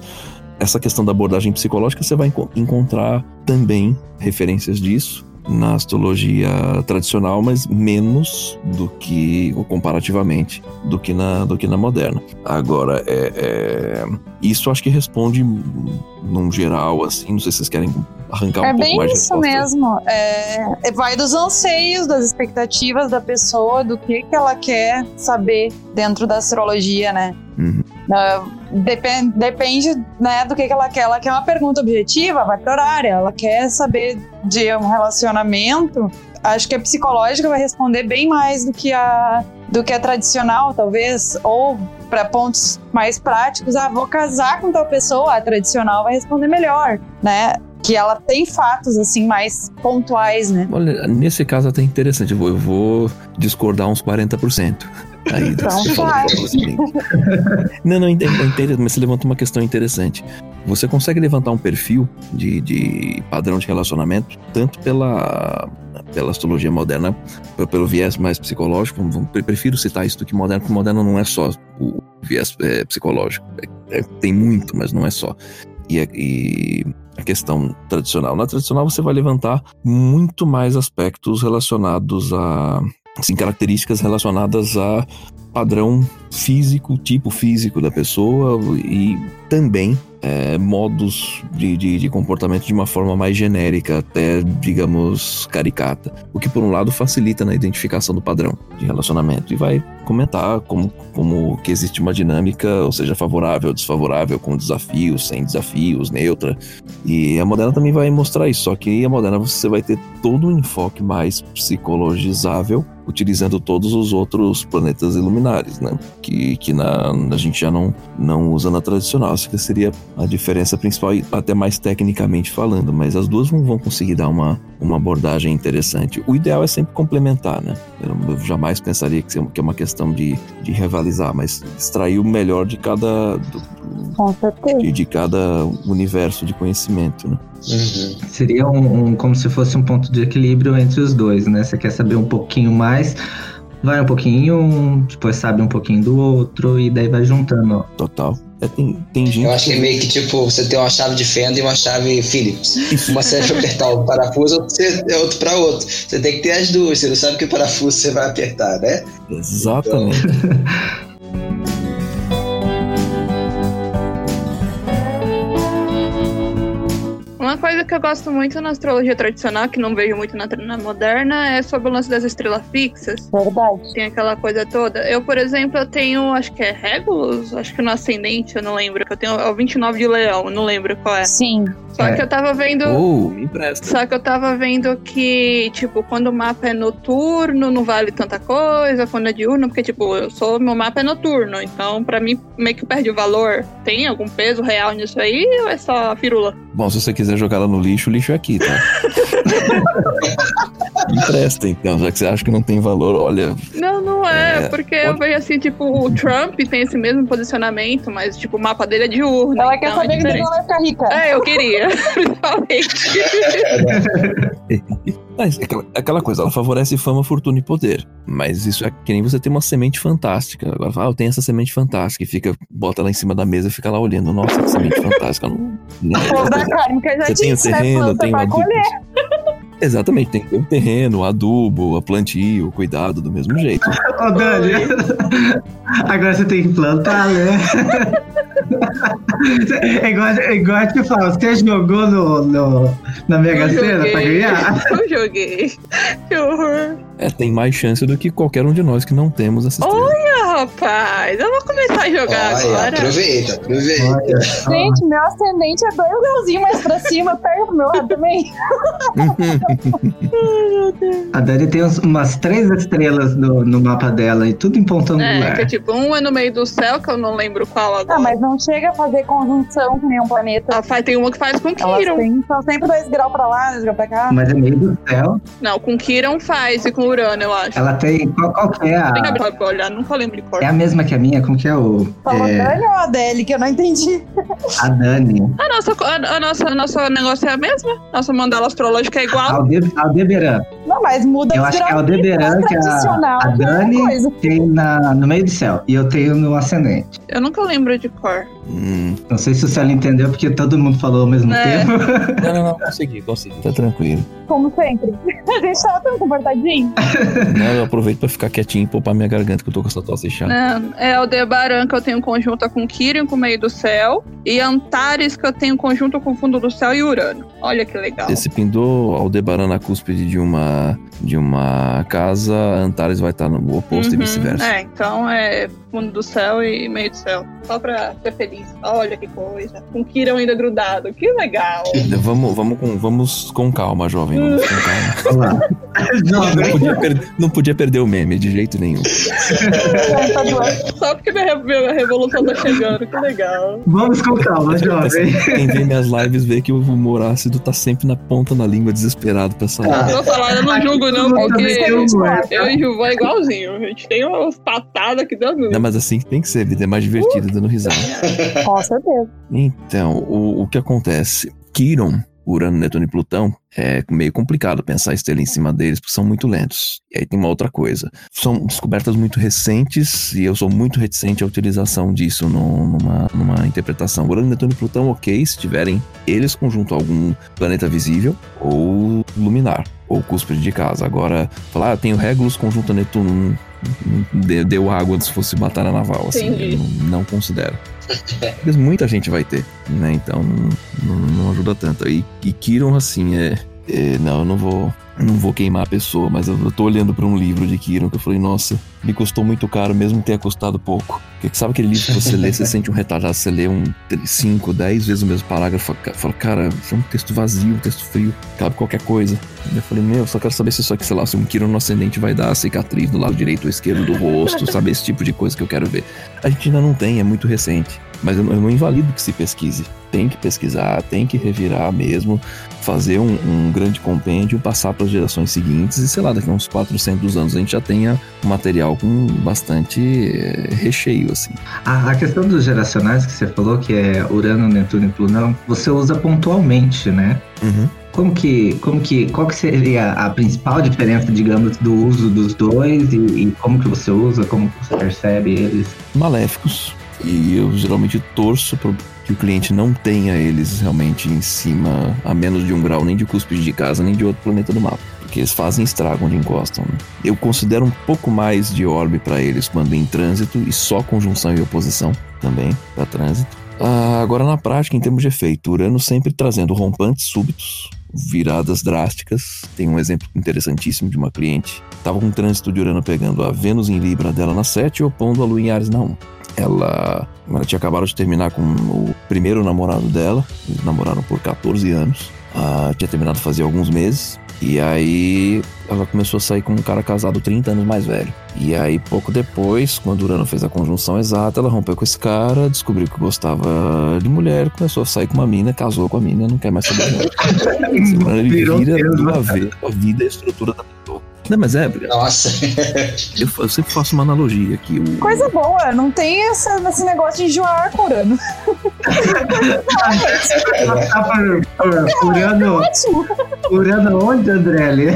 essa questão da abordagem psicológica você vai encontrar também referências disso na astrologia tradicional, mas menos do que, ou comparativamente, do que na, do que na moderna. Agora, é, é, isso acho que responde num geral, assim, não sei se vocês querem arrancar um é pouco mais de É bem isso mesmo. É, vai dos anseios, das expectativas da pessoa, do que, que ela quer saber dentro da astrologia, né? Uhum. Uh, depende, depende né, do que, que ela quer. Ela quer uma pergunta objetiva, vai para horário. Ela quer saber de um relacionamento. Acho que a psicológica vai responder bem mais do que a, do que a tradicional, talvez. Ou para pontos mais práticos, ah, vou casar com tal pessoa, a tradicional vai responder melhor, né? que ela tem fatos assim mais pontuais, né? Olha, nesse caso até interessante, eu vou, eu vou discordar uns 40%. Aí então, [LAUGHS] Não, não, entendo, entendo, mas você levanta uma questão interessante. Você consegue levantar um perfil de, de padrão de relacionamento, tanto pela, pela astrologia moderna, pelo viés mais psicológico. Prefiro citar isso do que moderno, porque moderno não é só o viés é, psicológico. É, é, tem muito, mas não é só. E, e, a questão tradicional. Na tradicional, você vai levantar muito mais aspectos relacionados a assim, características relacionadas a padrão físico, tipo físico da pessoa e também é, modos de, de, de, comportamento de uma forma mais genérica, até, digamos, caricata. O que, por um lado, facilita na identificação do padrão de relacionamento e vai comentar como, como que existe uma dinâmica, ou seja, favorável desfavorável, com desafios, sem desafios, neutra. E a Moderna também vai mostrar isso, só que a Moderna você vai ter todo um enfoque mais psicologizável utilizando todos os outros planetas iluminares, né? Que, que na, a gente já não, não usa na tradicional. Acho que seria a diferença principal, até mais tecnicamente falando, mas as duas vão, vão conseguir dar uma, uma abordagem interessante. O ideal é sempre complementar, né? Eu, jamais pensaria que, que é uma questão de, de rivalizar, mas extrair o melhor de cada. Do, de, de cada universo de conhecimento, né? Uhum. Seria um, um, como se fosse um ponto de equilíbrio entre os dois, né? Você quer saber um pouquinho mais, vai um pouquinho, depois sabe um pouquinho do outro e daí vai juntando. Total. É, tem, tem gente. Eu acho que é meio que tipo, você tem uma chave de fenda e uma chave Phillips. Uma serve [LAUGHS] pra apertar o parafuso, é outro para outro. Você tem que ter as duas, você não sabe que parafuso você vai apertar, né? Exatamente. Então... [LAUGHS] Uma coisa que eu gosto muito na astrologia tradicional, que não vejo muito na, na moderna, é sobre o lance das estrelas fixas. Verdade. Tem aquela coisa toda. Eu, por exemplo, eu tenho, acho que é Regulus, acho que no ascendente, eu não lembro. Eu tenho é o 29 de leão, não lembro qual é. Sim. Só é. que eu tava vendo. Uh, me empresta. Só que eu tava vendo que, tipo, quando o mapa é noturno, não vale tanta coisa, quando é diurno, porque, tipo, eu sou. Meu mapa é noturno, então pra mim meio que perde o valor. Tem algum peso real nisso aí ou é só firula? Bom, se você quiser jogar no lixo, o lixo é aqui, tá? [LAUGHS] Empresta, então, já que você acha que não tem valor, olha. Não, não é, é porque pode... eu vejo assim, tipo, o Trump tem esse mesmo posicionamento, mas, tipo, o mapa dele é diurno. Ela então quer saber é que ela vai ficar rica. É, eu queria, [LAUGHS] principalmente. [LAUGHS] Mas é aquela, é aquela, coisa, ela favorece fama, fortuna e poder. Mas isso é que nem você ter uma semente fantástica. Agora fala, ah, eu tenho essa semente fantástica. E fica, bota lá em cima da mesa e fica lá olhando. Nossa, que semente fantástica. Não, não, é, da carne que já você tem o terreno, tem o adubo. [LAUGHS] Exatamente, tem que ter o terreno, o adubo, a plantio, o cuidado do mesmo jeito. [LAUGHS] Ô, Dani, [LAUGHS] agora você tem que plantar, né? É igual, é igual a te falo, você jogou no, no, na Mega Sena pra ganhar? Eu joguei. Que horror. É, tem mais chance do que qualquer um de nós que não temos essa Olha, rapaz, eu vou começar a jogar Olha, agora. Aproveita, aproveita. Gente, meu ascendente é dois grauzinhos mais pra cima, perto do meu lado também. [LAUGHS] a Dani tem umas três estrelas no, no mapa dela e tudo em ponto angular. É, que tipo, um é no meio do céu, que eu não lembro qual agora. Ah, mas não chega a fazer conjunção com nenhum planeta. Ela faz, tem uma que faz com Kiron. São sempre dois graus pra lá, dois graus pra cá. Mas é meio do céu. Não, com Kiron faz e com Urano, eu acho. Ela tem. Qual, qual que é a. Tem que olhar, nunca lembro cor. É a mesma que a minha? Como que é o. Falou é... Dani ou a Adele, que eu não entendi. [LAUGHS] A Dani. A nossa, a, a nossa, a nosso negócio é a mesma? Nossa mandala astrológica é igual. Alde, Aldebaran. Não, mas muda Eu acho que é Aldebaran que a, a Dani tem na, no meio do céu. E eu tenho no ascendente. Eu nunca lembro de cor. Hum. Não sei se o Célio entendeu, porque todo mundo falou ao mesmo é. tempo. [LAUGHS] Não, não, não, consegui, consegui. Tá tranquilo. Como sempre. A gente tava tão comportadinho. [LAUGHS] Não, eu aproveito pra ficar quietinho e poupar minha garganta, que eu tô com essa tosse chata. Não, é o Debaran que eu tenho conjunto com Kirin, com o meio do céu. E Antares que eu tenho conjunto com o fundo do céu e Urano. Olha que legal. Esse pindou Aldebaran na cúspide de uma, de uma casa, Antares vai estar no oposto uhum. e vice-versa. É, então é fundo do céu e meio do céu. Só pra ser feliz. Olha que coisa. Com o Kiron ainda grudado. Que legal. Vamos, vamos, com, vamos com calma, jovem. Vamos com calma. [LAUGHS] não, podia perder, não podia perder o meme de jeito nenhum. Só porque minha revolução tá chegando. Que legal. Vamos com calma, jovem. Quem vê minhas lives vê que o humor ácido tá sempre na ponta da língua, desesperado pra sair. Ah. Eu não julgo, não, porque eu, eu e o é igualzinho. A gente tem umas patadas que dão Não, mas assim tem que ser, vida é mais divertida dando risada. [LAUGHS] Com certeza. Então, o, o que acontece? Kiron, Urano, Netuno e Plutão, é meio complicado pensar estrela em cima deles, porque são muito lentos. E aí tem uma outra coisa. São descobertas muito recentes e eu sou muito reticente à utilização disso no, numa, numa interpretação. Urano, Netuno e Plutão, ok, se tiverem eles conjunto a algum planeta visível ou luminar, ou cúspide de casa. Agora, falar, ah, tenho Regulus conjunto a Netuno deu água se fosse batalha naval, assim. Entendi. Não, não considero. Mas muita gente vai ter, né? Então não, não- não ajuda tanto. E, e Kiron, assim, é, é, Não, eu não vou. Não vou queimar a pessoa, mas eu, tô olhando pra um livro de Kiron que eu falei, nossa, me custou muito caro, mesmo tenha custado pouco. Porque sabe aquele livro que você lê, você sente um retardado, você lê um 5, 10 vezes o mesmo parágrafo, fala, cara, isso é um texto vazio, um texto frio, cabe qualquer coisa. Eu falei, meu, eu só quero saber se isso aqui, sei lá, se um Kiron no ascendente vai dar cicatriz do lado direito ou esquerdo do rosto, sabe? Esse tipo de coisa que eu quero ver. A gente ainda não tem, é muito recente. Mas eu, não invalido que se pesquise. Tem que pesquisar, tem que revirar mesmo, fazer um, um grande compêndio, passar para as gerações seguintes e sei lá, daqui a uns 400 anos a gente já tenha material com bastante eh, recheio, assim. A, a questão dos geracionais que você falou, que é Urano, Netuno e Plutão, você usa pontualmente, né? Uhum. Como que, como que, qual que seria a principal diferença, digamos, do uso dos dois e, e como que você usa, como que você percebe eles? Maléficos. E eu geralmente torço para que o cliente não tenha eles realmente em cima a menos de um grau, nem de cúspide de casa, nem de outro planeta do mapa. Porque eles fazem estrago onde encostam. né? Eu considero um pouco mais de orbe para eles quando em trânsito e só conjunção e oposição também para trânsito. Ah, agora na prática, em termos de efeito, Urano sempre trazendo rompantes súbitos, viradas drásticas. Tem um exemplo interessantíssimo de uma cliente. Tava com um trânsito de Urano pegando a Vênus em Libra dela na 7 e opondo a Lua em Ares na 1. Ela, ela tinha acabado de terminar com o primeiro namorado dela. Eles namoraram por 14 anos. Ah, tinha terminado fazia alguns meses. E aí ela começou a sair com um cara casado 30 anos mais velho. E aí, pouco depois, quando Urano fez a conjunção exata, ela rompeu com esse cara, descobriu que gostava de mulher, começou a sair com uma mina, casou com a mina, não quer mais saber [LAUGHS] Urano, ele vira né? a vida e a estrutura da. Não, mas é, Nossa. [LAUGHS] eu, eu sempre faço uma analogia aqui. O, Coisa boa, não tem essa- esse negócio de enjoar Urano, Ótimo. Urano onde, Andrelli?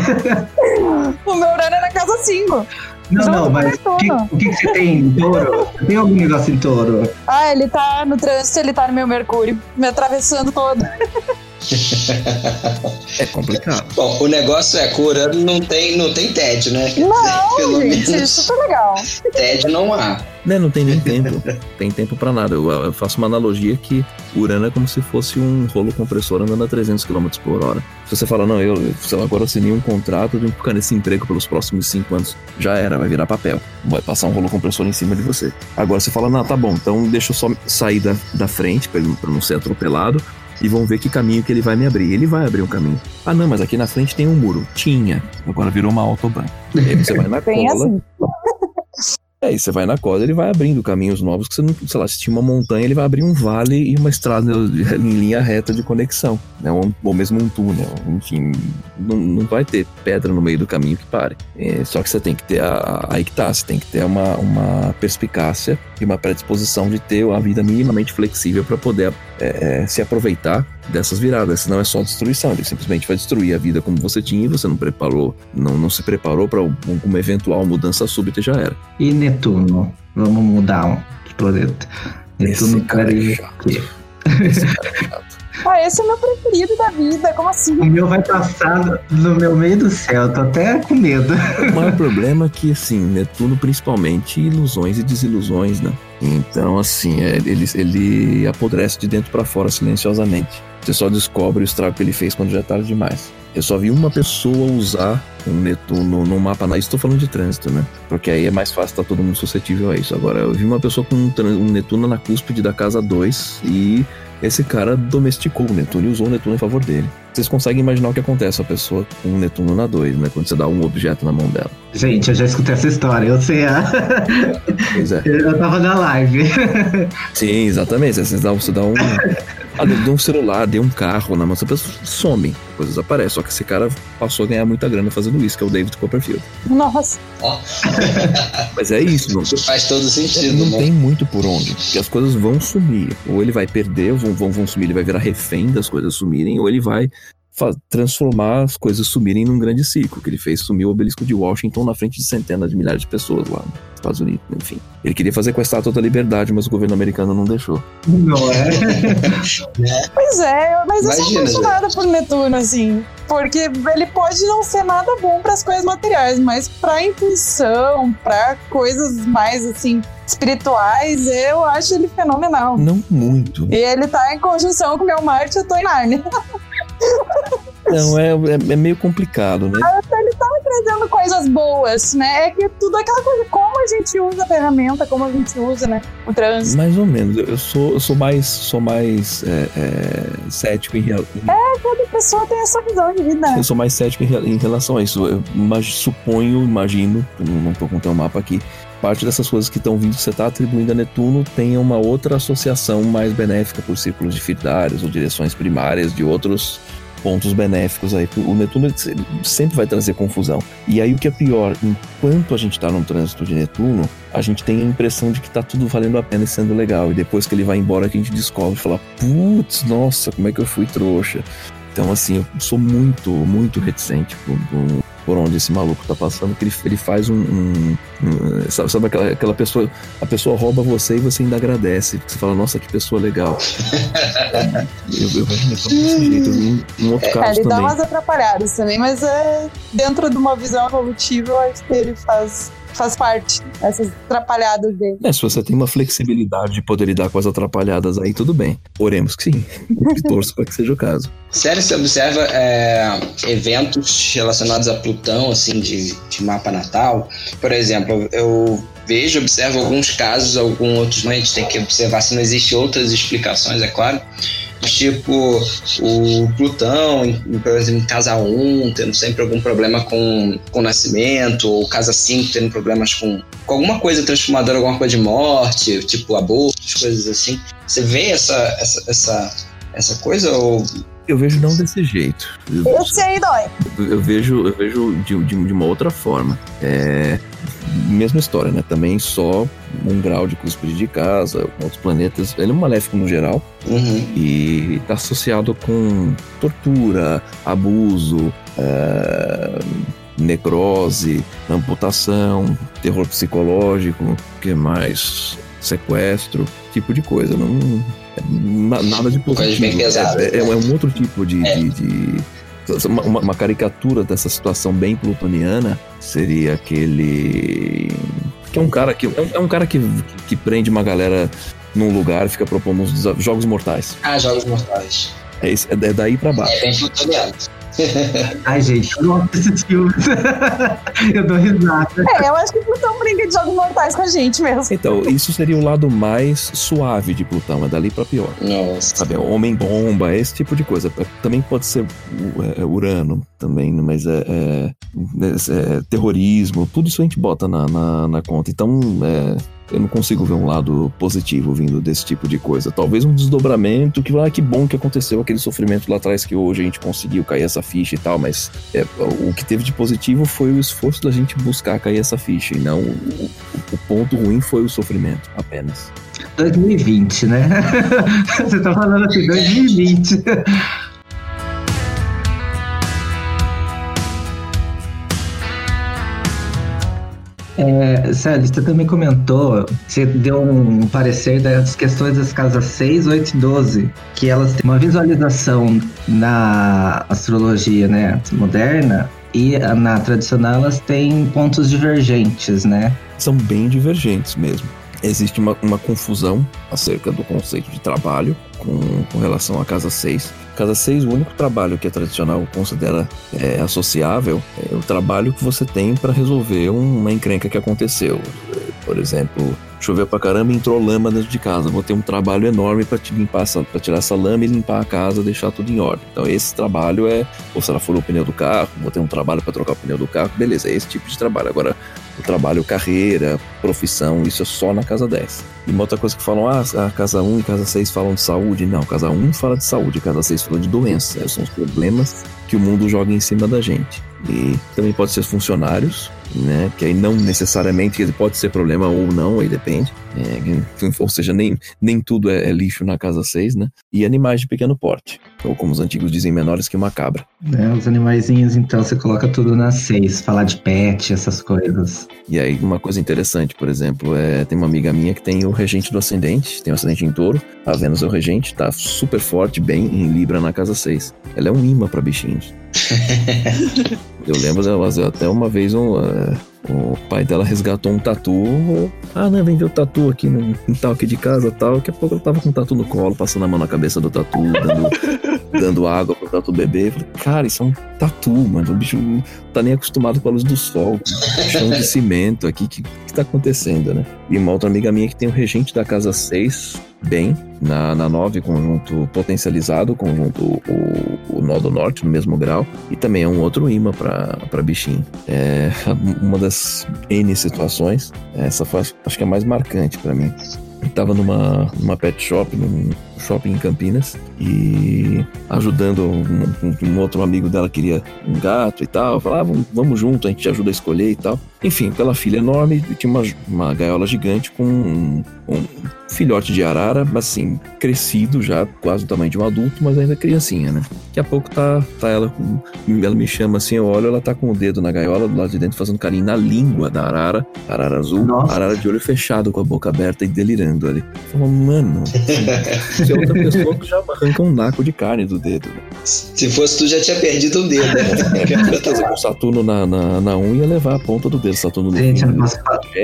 O meu Urano é na casa 5. Não, Junto não, mas o que, o que que você tem em touro? Tem algum negócio em touro? Ah, ele tá no trânsito, ele tá no meu Mercúrio, me atravessando todo. [LAUGHS] é complicado. Bom, o negócio é que o Urano não tem, não tem TED, né? Não, Pelo gente, menos isso tá legal. [LAUGHS] TED não há. Né, não tem nem tempo. tem tempo pra nada. Eu, eu faço uma analogia que Urano é como se fosse um rolo compressor andando a 300 km por hora. Se você fala, não, eu, eu agora assinei um contrato, eu tenho que ficar nesse emprego pelos próximos 5 anos. Já era, vai virar papel. Vai passar um rolo compressor em cima de você. Agora você fala, não, tá bom, então deixa eu só sair da, da frente pra não ser atropelado. E vão ver que caminho que ele vai me abrir. Ele vai abrir um caminho. Ah, não, mas aqui na frente tem um muro. Tinha. Agora virou uma autobahn. E aí você vai na cola. assim. É, e você vai na corda, ele vai abrindo caminhos novos que você não, sei lá, se tinha uma montanha, ele vai abrir um vale e uma estrada [LAUGHS] em linha reta de conexão, né? Ou, ou mesmo um túnel, enfim, não, não vai ter pedra no meio do caminho que pare. É, só que você tem que ter a, aí que tá, você tem que ter uma, uma perspicácia e uma predisposição de ter a vida minimamente flexível para poder é, é, se aproveitar dessas viradas, senão é só destruição. Ele simplesmente vai destruir a vida como você tinha e você não preparou, não, não se preparou para uma eventual mudança súbita e já era. E Netuno? Vamos mudar um de planeta. Netuno Esse cara é chato. Esse cara é chato. Ah, esse é o meu preferido da vida, como assim? O meu vai passar no- meu meio do céu, tô até com medo. O maior [LAUGHS] problema é que, assim, Netuno principalmente ilusões e desilusões, né? Então, assim, é, ele, ele apodrece de dentro pra fora silenciosamente. Você só descobre o estrago que ele fez quando já é tarde demais. Eu só vi uma pessoa usar um Netuno no mapa. Isso estou falando de trânsito, né? Porque aí é mais fácil estar todo mundo suscetível a isso. Agora, eu vi uma pessoa com um, um Netuno na cúspide da casa 2 e esse cara domesticou o Netuno e usou o Netuno em favor dele. Vocês conseguem imaginar o que acontece a pessoa com um Netuno na 2, né? Quando você dá um objeto na mão dela. Gente, eu já escutei essa história, eu sei. a- Pois é. [LAUGHS] Eu tava na live. Sim, exatamente. Você dá, você dá um. [LAUGHS] Ah, deu um celular, deu um carro na mão, essa pessoa some, coisas aparecem. Só que esse cara passou a ganhar muita grana fazendo isso, que é o David Copperfield. Nossa, Mas é isso, não, isso [LAUGHS] faz todo sentido, não né? tem muito por onde. Porque as coisas vão sumir. Ou ele vai perder, vão, vão, vão sumir, ele vai virar refém das coisas sumirem, ou ele vai transformar as coisas sumirem num grande ciclo, que ele fez sumir o obelisco de Washington na frente de centenas de milhares de pessoas lá nos Estados Unidos, enfim. Ele queria fazer com a Estátua da Liberdade, mas o governo americano não deixou. Não é? [LAUGHS] Pois é, mas eu sou Imagina, apaixonada por Netuno, assim. Porque ele pode não ser nada bom para as coisas materiais, mas pra intuição, pra coisas mais, assim, espirituais, eu acho ele fenomenal. Não muito. E ele tá em conjunção com o meu Marte, eu tô em Narnia. [LAUGHS] Não, é, é, é meio complicado, né? Ele tá trazendo coisas boas, né? É que tudo aquela coisa, como a gente usa a ferramenta, como a gente usa, né? O trânsito. Mais ou menos. Eu sou, eu sou mais, sou mais é, é, cético em, rel- em- Toda pessoa tem a sua visão de vida. Eu sou mais cético em, em relação a isso. Eu imag- suponho, imagino, não não tô com o teu mapa aqui, parte dessas coisas que estão vindo, que você está atribuindo a Netuno, tenha uma outra associação mais benéfica por círculos difiridários ou direções primárias de outros pontos benéficos aí. O Netuno sempre vai trazer confusão. E aí o que é pior, enquanto a gente está num trânsito de Netuno, a gente tem a impressão de que tá tudo valendo a pena e sendo legal. E depois que ele vai embora, a gente descobre e fala, putz, nossa, como é que eu fui trouxa. Então, assim, eu sou muito, muito reticente por, por- por onde esse maluco tá passando, que ele, ele faz um. um- um- sabe sabe aquela, aquela pessoa. A pessoa rouba você e você ainda agradece. Você fala, nossa, que pessoa legal. [LAUGHS] eu, eu Netuno desse jeito. Um, um outro É, caso ele dá também. umas atrapalhadas também, mas é dentro de uma visão evolutiva, eu acho que ele faz, faz parte dessas atrapalhadas dele. É, se você tem uma flexibilidade de poder lidar com as atrapalhadas aí, tudo bem. Oremos que sim. E torço para que seja o caso. Sério, você observa é, eventos relacionados a Plutão, assim, de, de mapa natal. Por exemplo, eu vejo, observo alguns casos, alguns outros não, a gente tem que observar se não existe outras explicações, é claro. Tipo, o Plutão, em, por exemplo, em casa 1, tendo sempre algum problema com, com o nascimento, ou casa 5 tendo problemas com, com alguma coisa transformadora, alguma coisa de morte, tipo abortos, coisas assim. Você vê essa, essa, essa, essa coisa ou Eu vejo não desse jeito. Eu- Esse aí dói. eu vejo, eu vejo de, de, de uma outra forma. É, mesma história, né? Também só um grau de cúspide de casa, com outros planetas. Ele é um maléfico no geral Uhum. e está associado com tortura, abuso, é, necrose, amputação, terror psicológico, o que mais? Sequestro, tipo de coisa. Não, é na- nada de positivo. É, é- é um outro tipo de- É. de- de uma, uma- caricatura dessa situação bem plutoniana seria aquele que é um cara que é um, é cara que, que prende uma galera num lugar e fica propondo uns jogos mortais. Ah, Jogos Mortais. É, esse- é daí pra baixo. É bem plutoniano. Ai, gente, eu gosto desses filmes. [LAUGHS] eu dou risada. É, eu acho que o Plutão brinca de jogos mortais com a gente mesmo. Então, isso seria o lado mais suave de Plutão, é dali pra pior. Nossa. Sabe, homem-bomba, esse tipo de coisa. Também pode ser é, é, Urano, também, mas é, é- é terrorismo, tudo isso a gente bota na, na, na conta. Então, é, eu não consigo ver um lado positivo vindo desse tipo de coisa. Talvez um desdobramento que, ah, que bom que aconteceu aquele sofrimento lá atrás que hoje a gente conseguiu cair essa ficha e tal, mas é, o que teve de positivo foi o esforço da gente buscar cair essa ficha, e não o, o- ponto ruim foi o sofrimento apenas. 2020, né? [LAUGHS] Você tá falando assim, 2020. É, você também comentou, você deu um parecer das questões das casas 6, 8 e 12, que elas têm uma visualização na astrologia né, moderna e na tradicional elas têm pontos divergentes, né? são bem divergentes mesmo. Existe uma, uma confusão acerca do conceito de trabalho com, com relação à casa 6. Casa 6, o único trabalho que a tradicional considera é, associável é o trabalho que você tem para resolver uma encrenca que aconteceu. Por exemplo, choveu pra caramba e entrou lama dentro de casa. Vou ter um trabalho enorme para limpar essa, pra tirar essa lama e limpar a casa, deixar tudo em ordem. Então esse trabalho é, ou se ela furou o pneu do carro, vou ter um trabalho para trocar o pneu do carro, beleza, é esse tipo de trabalho. Agora, o trabalho, carreira, profissão, isso é só na casa 10. E uma outra coisa que falam, ah, a casa 1 e casa 6 falam de saúde. Não, casa 1 fala de saúde, casa 6 fala de doença. São os problemas que o mundo joga em cima da gente. E também pode ser funcionários, né? Que aí não necessariamente pode ser problema ou não, aí depende. É, [LAUGHS] ou seja, nem, nem tudo é, é, lixo na casa 6, né? E animais de pequeno porte, ou como os antigos dizem, menores que uma cabra. É, os animaizinhos, então, você coloca tudo na 6, falar de pet, essas coisas. E aí, uma coisa interessante, por exemplo, é, tem uma amiga minha que tem o regente do ascendente, tem o ascendente em touro, a Vênus é o regente, tá super forte, bem em Libra na casa 6. Ela é um imã para bichinhos. [LAUGHS] Eu lembro até uma vez um, uh, o pai dela resgatou um tatu. Ah, ver o tatu aqui no quintal aqui de casa tal. Daqui a pouco ela tava com o tatu no colo, passando a mão na cabeça do tatu, dando, dando água pro tatu bebê. Eu falei, cara, isso é um tatu, mano. O bicho não tá nem acostumado com a luz do sol. Chão de cimento aqui. O que, que tá acontecendo, né? E uma outra amiga minha que tem o regente da casa 6, bem, na, na 9, conjunto potencializado, conjunto o, o nó do norte, no mesmo grau. E também é um outro imã para bichinho. É [LAUGHS] uma das N situações. Essa foi, acho que é a mais marcante para mim. Eu tava numa, numa pet shop, num shopping em Campinas, e ajudando um, um, outro amigo dela queria um gato e tal. Falava, ah, vamos, vamos junto, a gente te ajuda a escolher e tal. Enfim, pela filha enorme, tinha uma, uma gaiola gigante com um, um filhote de arara, assim, crescido já, quase o tamanho de um adulto, mas ainda criancinha, né? Daqui a pouco tá, tá ela, ela me chama assim, eu olho, ela tá com o dedo na gaiola, do lado de dentro, fazendo carinho na língua da arara, arara azul, Nossa. arara de olho fechado, com a boca aberta e delirando ali. Eu falo, [LAUGHS] se outra pessoa que já arranca um naco de carne do dedo. Né? Se fosse tu, já tinha perdido um dedo. [LAUGHS] Né? com o Saturno na, na, na unha ia levar a ponta do dedo, Saturno no Gente, eu não posso,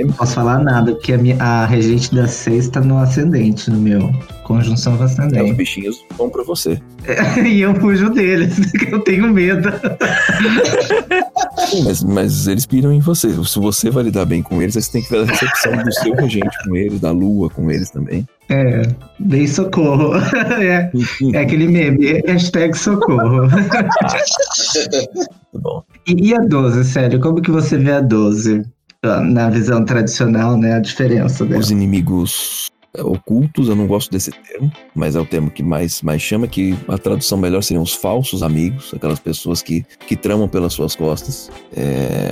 não posso falar nada, porque a, minha, a regente da sexta no ascendente, no meu. Conjunção ascendente. É, os bichinhos vão pra você. É, [LAUGHS] e eu fujo deles, [LAUGHS] que eu tenho medo. Mas, mas eles piram em você. Se você vai lidar bem com eles, aí você tem que ver a recepção do seu regente com eles, da lua com eles também. É, bem socorro. [LAUGHS] É, é aquele meme, hashtag socorro. [LAUGHS] bom. E, e a 12, sério, como que você vê a 12? Na visão tradicional, né? A diferença dela. Os inimigos ocultos, eu não gosto desse termo, mas é o termo que mais, mais chama, que a tradução melhor seriam os falsos amigos, aquelas pessoas que, que tramam pelas suas costas. É,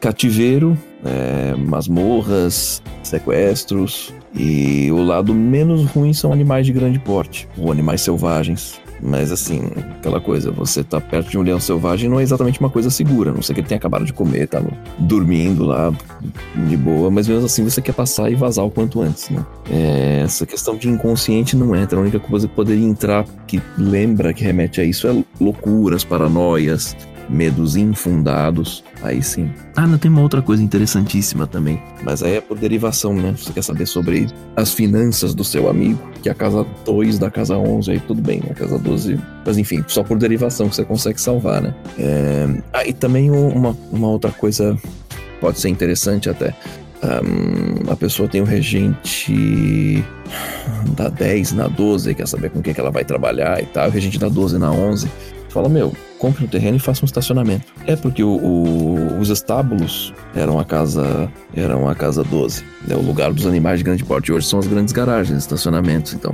cativeiro, é, masmorras, sequestros, e o lado menos ruim são animais de grande porte, ou animais selvagens. Mas assim, aquela coisa, você tá perto de um leão selvagem não é exatamente uma coisa segura, não sei que ele tenha acabado de comer, tá dormindo lá de boa, mas mesmo assim você quer passar e vazar o quanto antes, né? É, essa questão de inconsciente não entra, a única coisa que poderia entrar que lembra, que remete a isso é loucuras, paranoias, medos infundados, aí sim. Ah, não tem uma outra coisa interessantíssima também, mas aí é por derivação, né? Você quer saber sobre as finanças do seu amigo, que é a casa 2 da casa 11, aí tudo bem, a casa 12, mas enfim, só por derivação que você consegue salvar, né? É... Ah, e também uma, uma outra coisa pode ser interessante até. Um, a pessoa tem o regente da 10 na 12, quer saber com quem que ela vai trabalhar e tal, o regente da 12 na 11 fala, meu, compre um terreno e faça um estacionamento. É porque o, o, os estábulos eram a casa eram a casa 12, né, o lugar dos animais de grande porte. Hoje são as grandes garagens, estacionamentos. Então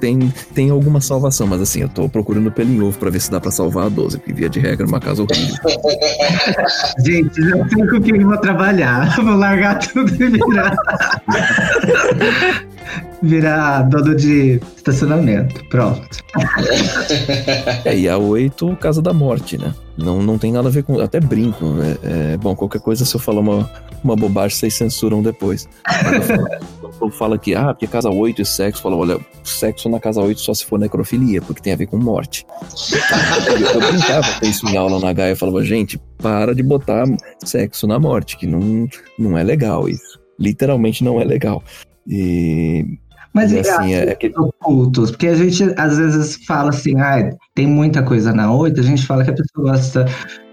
tem, tem alguma salvação, mas assim, eu tô procurando pelo em ovo pra ver se dá pra salvar a 12, porque via de regra é uma casa horrível. [LAUGHS] Gente, já sei com quem vou trabalhar. [LAUGHS] Vou largar tudo e virar. [LAUGHS] virar dono de estacionamento. Pronto. É, e a 8, Casa da Morte, né? Não, não tem nada a ver com. Até brinco. né? é, bom, qualquer coisa, se eu falar uma, uma bobagem, vocês censuram depois. Eu fala que, ah, porque casa 8 e sexo, fala, olha, sexo na casa 8 só se for necrofilia, porque tem a ver com morte. eu, eu brincava com isso em aula na Gaia, eu falava, gente, para de botar sexo na morte, que não, não é legal isso. Literalmente não é legal. E mas e assim, é, é que... ocultos, porque a gente às vezes fala assim, ah, tem muita coisa na oito, a gente fala que a pessoa gosta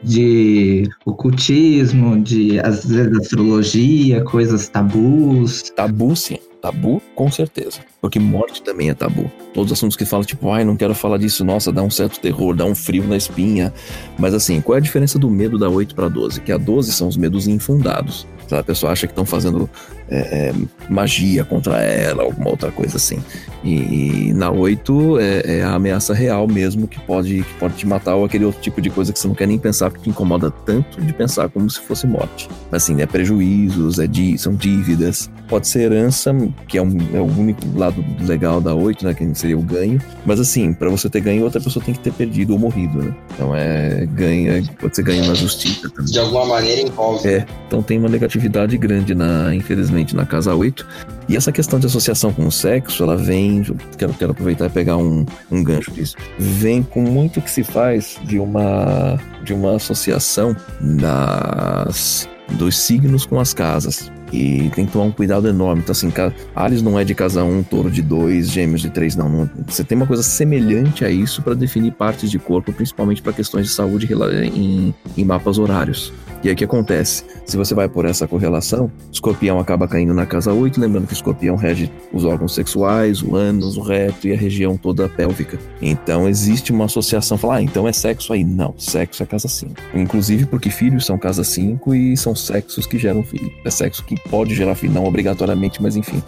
de ocultismo, de às vezes astrologia, coisas tabus. Tabu, sim. Tabu, com certeza. Porque morte também é tabu. Todos os assuntos que falam, tipo, ai, não quero falar disso, nossa, dá um certo terror, dá um frio na espinha. Mas assim, qual é a diferença do medo da 8 para 12? Que a 12 são os medos infundados. Se a pessoa acha que estão fazendo é, é, magia contra ela, alguma outra coisa assim. E, e na 8 é, é, a ameaça real mesmo que pode, que pode te matar ou aquele outro tipo de coisa que você não quer nem pensar porque te incomoda tanto de pensar como se fosse morte. Assim, é prejuízos, é dí são dívidas, pode ser herança, que é, um, é o único lado legal da 8, né? Que seria o ganho. Mas assim, para você ter ganho, outra pessoa tem que ter perdido ou morrido, né? Então é ganha, pode ser ganho na justiça também. De alguma maneira envolve. É, então tem uma negatividade grande, na, infelizmente, na casa 8. E essa questão de associação com o sexo, ela vem. Quero, quero aproveitar e pegar um, um gancho disso. Vem com muito que se faz de uma, de uma associação das, dos signos com as casas. E tem que tomar um cuidado enorme. Então, assim, Ares não é de casa 1, um, touro de 2, gêmeos de 3, não. Você tem uma coisa semelhante a isso para definir partes de corpo, principalmente para questões de saúde em, em mapas horários. E aí o que acontece? Se você vai por essa correlação, escorpião acaba caindo na casa 8, lembrando que escorpião rege os órgãos sexuais, o ânus, o reto e a região toda pélvica. Então existe uma associação, falar, ah, então é sexo aí. Não, sexo é casa 5. Inclusive porque filhos são casa 5 e são sexos que geram filho. É sexo que pode gerar filho, não obrigatoriamente, mas enfim.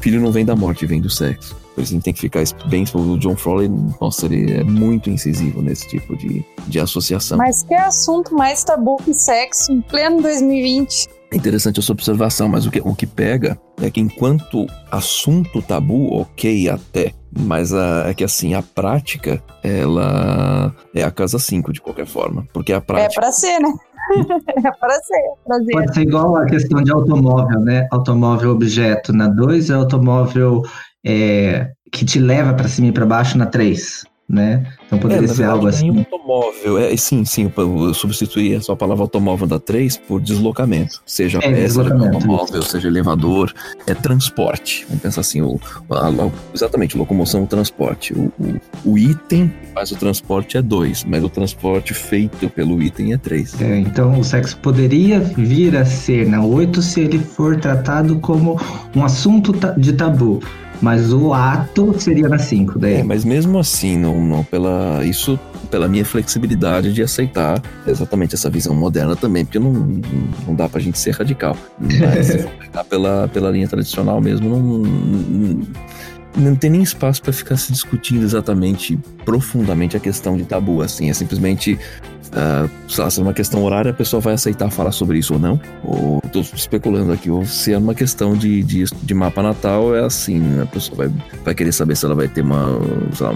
Filho não vem da morte, vem do sexo. Por isso a gente tem que ficar bem. O John Froley, nossa, ele é muito incisivo nesse tipo de, de associação. Mas que assunto mais tabu que sexo em pleno 2020? É interessante essa observação, mas o que, o que pega é que enquanto assunto tabu, ok até, mas a, é que assim, a prática, ela é a casa 5 de qualquer forma. Porque a prática. É pra ser, né? [LAUGHS] é pra ser, prazer. Pode ser igual a questão de automóvel, né? Automóvel objeto na 2 é automóvel é, que te leva para cima e para baixo na 3 né? Então poderia é, ser algo assim. Um automóvel, é, sim, sim, eu substituí a sua palavra automóvel da 3 por deslocamento, seja é, peça, automóvel, seja elevador, é transporte. Vamos pensar assim, o, a, a, exatamente, locomoção, transporte. O, o, o item que faz o transporte é 2, mas o transporte feito pelo item é 3. É, então o sexo poderia vir a ser na 8 se ele for tratado como um assunto de tabu. Mas o ato seria na 5 daí. É, mas mesmo assim, não, não pela isso pela minha flexibilidade de aceitar exatamente essa visão moderna também, porque não, não dá pra gente ser radical. Mas se [LAUGHS] for pegar pela, pela linha tradicional mesmo, não, não, não tem nem espaço para ficar se discutindo exatamente profundamente a questão de tabu, assim, é simplesmente Uh, se é uma questão horária, a pessoa vai aceitar falar sobre isso ou não. Ou tô especulando aqui, ou se é uma questão de, de, de mapa natal, é assim, a pessoa vai, vai querer saber se ela vai ter uma, sei lá,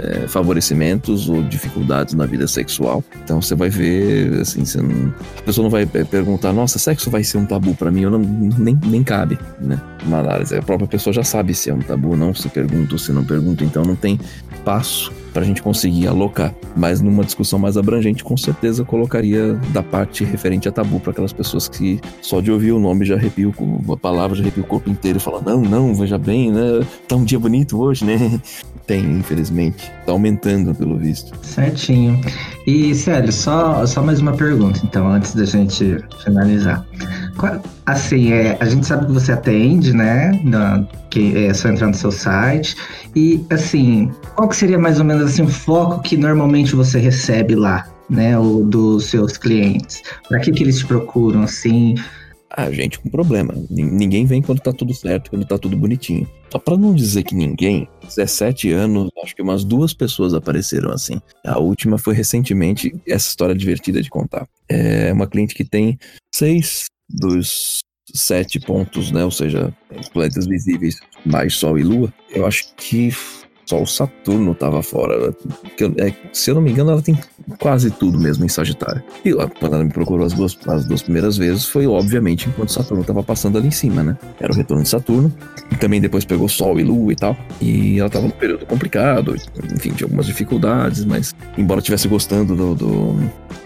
é, favorecimentos ou dificuldades na vida sexual. Então você vai ver, assim, não, a pessoa não vai perguntar, nossa, sexo vai ser um tabu para mim, ou não, nem, nem cabe, né? Uma análise. A própria pessoa já sabe se é um tabu ou não, se pergunta ou se não pergunta, então não tem passo para a gente conseguir alocar. Mas numa discussão mais abrangente, com certeza colocaria da parte referente a tabu para aquelas pessoas que só de ouvir o nome já arrepia a palavra, já arrepia o corpo inteiro e fala: não, não, veja bem, né? Tá um dia bonito hoje, né? [LAUGHS] Tem, infelizmente. Tá aumentando, pelo visto. Certinho. E, Célio, só, só mais uma pergunta, então, antes da gente finalizar. Assim, é, a gente sabe que você atende, né? Na, que é só entrar no seu site. E, assim, qual que seria mais ou menos assim, o foco que normalmente você recebe lá, né? O, dos seus clientes? Para que, que eles te procuram, assim? a gente com problema. Ninguém vem quando tá tudo certo, quando tá tudo bonitinho. Só para não dizer que ninguém, 17 anos, acho que umas duas pessoas apareceram assim. A última foi recentemente, essa história divertida de contar. É uma cliente que tem seis dos sete pontos, né? Ou seja, planetas visíveis mais Sol e Lua. Eu acho que só o Saturno estava fora. É, se eu não me engano, ela tem quase tudo mesmo em Sagitário. E lá, quando ela me procurou as duas, as duas primeiras vezes, foi obviamente enquanto Saturno estava passando ali em cima, né? Era o retorno de Saturno. E também depois pegou Sol e Lua e tal. E ela estava num período complicado, enfim, tinha algumas dificuldades, mas embora estivesse gostando do, do,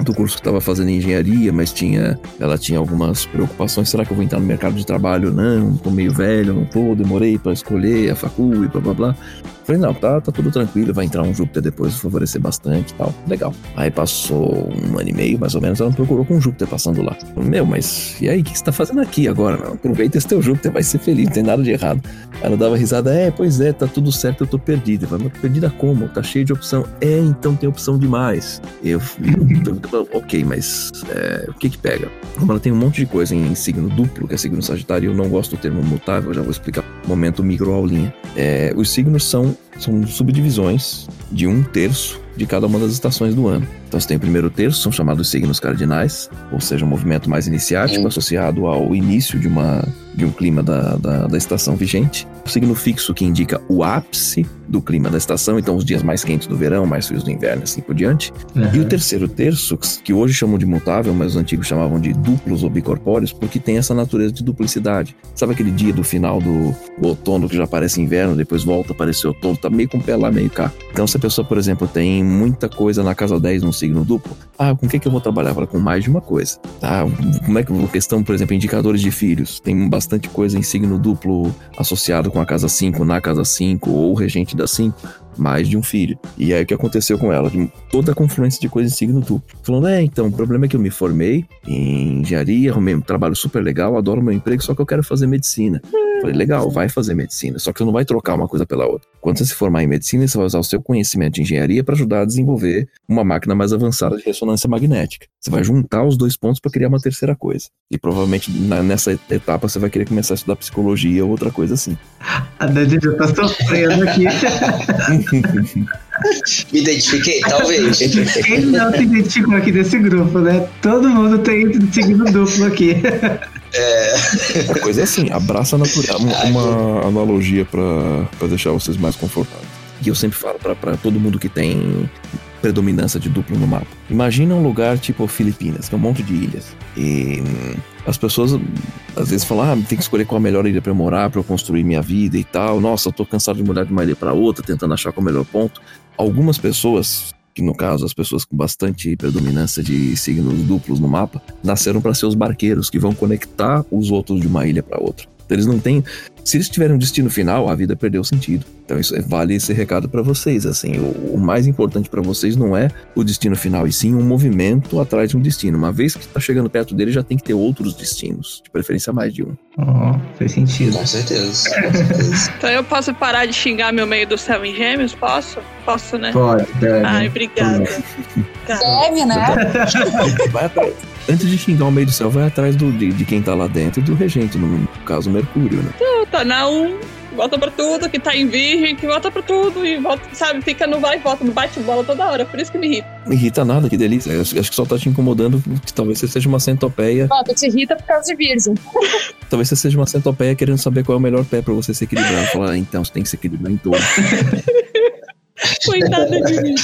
do curso que estava fazendo em engenharia, mas tinha, ela tinha algumas preocupações. Será que eu vou entrar no mercado de trabalho? Não, tô meio velho, não tô, demorei para escolher a facul e blá blá blá. Falei, não, tá, tá tudo tranquilo, vai entrar um Júpiter depois, favorecer bastante e tal. Legal. Aí passou um ano e meio, mais ou menos, ela me procurou com o Júpiter passando lá. Meu, mas e aí, o que você tá fazendo aqui agora? Não, aproveita esse teu Júpiter, vai ser feliz, não tem nada de errado. Ela dava risada, é, pois é, tá tudo certo, eu tô perdida. Eu falei, mas perdida como? Tá cheio de opção. É, então tem opção demais. Eu, eu ok, mas é, o que que pega? Como ela tem um monte de coisa em signo duplo, que é signo sagitário, eu não gosto do termo mutável, já vou explicar momento microaulinha. É, os signos são, são subdivisões de um terço de cada uma das estações do ano. Então você tem o primeiro terço, são chamados signos cardinais, ou seja, um movimento mais iniciático Hum. associado ao início de, uma, de um clima da, da, da estação vigente. O signo fixo que indica o ápice do clima da estação, então os dias mais quentes do verão, mais frios do inverno, assim por diante. E o terceiro terço, que hoje chamam de mutável, mas os antigos chamavam de duplos ou bicorpóreos, porque tem essa natureza de duplicidade. Sabe aquele dia do final do outono que já parece inverno, depois volta a aparecer outono, tá meio com o pé lá, meio cá. Então, se a pessoa, por exemplo, tem muita coisa na casa 10 num signo duplo, ah, com o que, que eu vou trabalhar? Fala, com mais de uma coisa. Tá? Como é que a questão, por exemplo, indicadores de filhos? Tem bastante coisa em signo duplo associado com a casa 5, na casa 5, ou regente da 5 mais de um filho. E aí o que aconteceu com ela? Toda a confluência de coisas em signo duplo. Falando, é, então, o problema é que eu me formei em engenharia, arrumei um trabalho super legal, adoro meu emprego, só que eu quero fazer medicina. Falei, legal, vai fazer medicina, só que você não vai trocar uma coisa pela outra. Quando você se formar em medicina, você vai usar o seu conhecimento de engenharia para ajudar a desenvolver uma máquina mais avançada de ressonância magnética. Você vai juntar os dois pontos para criar uma terceira coisa. E provavelmente na- nessa etapa você vai querer começar a estudar psicologia ou outra coisa assim. A Dani já tá sofrendo aqui. Me identifiquei? Talvez. Quem não se identificou aqui desse grupo, né? Todo mundo tem signo duplo aqui. A coisa é assim, abraça a natureza. Uma, uma analogia pra deixar vocês mais confortáveis. E eu sempre falo pra todo mundo que tem predominância de duplo no mapa. Imagina um lugar tipo Filipinas, que é um monte de ilhas. E hum, as pessoas às vezes falam, ah, tem que escolher qual a melhor ilha eu morar, pra eu construir minha vida e tal. Nossa, eu tô cansado de mudar de uma ilha pra outra, tentando achar qual é o melhor ponto. Algumas pessoas, que no caso as pessoas com bastante predominância de signos duplos no mapa, nasceram para ser os barqueiros que vão conectar os outros de uma ilha para outra. Eles não têm. Se eles tiverem um destino final, a vida perdeu sentido. Então isso é- vale esse recado para vocês. Assim, o, o mais importante para vocês não é o destino final, e sim um movimento atrás de um destino. Uma vez que está chegando perto dele, já tem que ter outros destinos, de preferência mais de um. Ó, faz sentido. Com certeza. Com certeza. Então eu posso parar de xingar meu meio do céu em gêmeos? Posso? Posso, né? Pode, Dani. Ai, obrigada. Deve, né? [LAUGHS] Vai atrás. Antes de xingar o meio do céu, vai atrás do, de, de quem tá lá dentro e do regente, no caso Mercúrio, né? Tá na 1, volta pra tudo, que tá em virgem, que volta pra tudo e volta, sabe, fica no vai e volta, no bate-bola toda hora, por isso que me irrita. Não irrita nada, que delícia. Eu acho que só tá te incomodando que talvez você seja uma centopeia. Ó, tu te irrita por causa de virgem. [LAUGHS] Talvez você seja uma centopeia querendo saber qual é o melhor pé pra você se equilibrar. Falar, ah, então, você tem que se equilibrar em todo. [LAUGHS] Coitada de mim.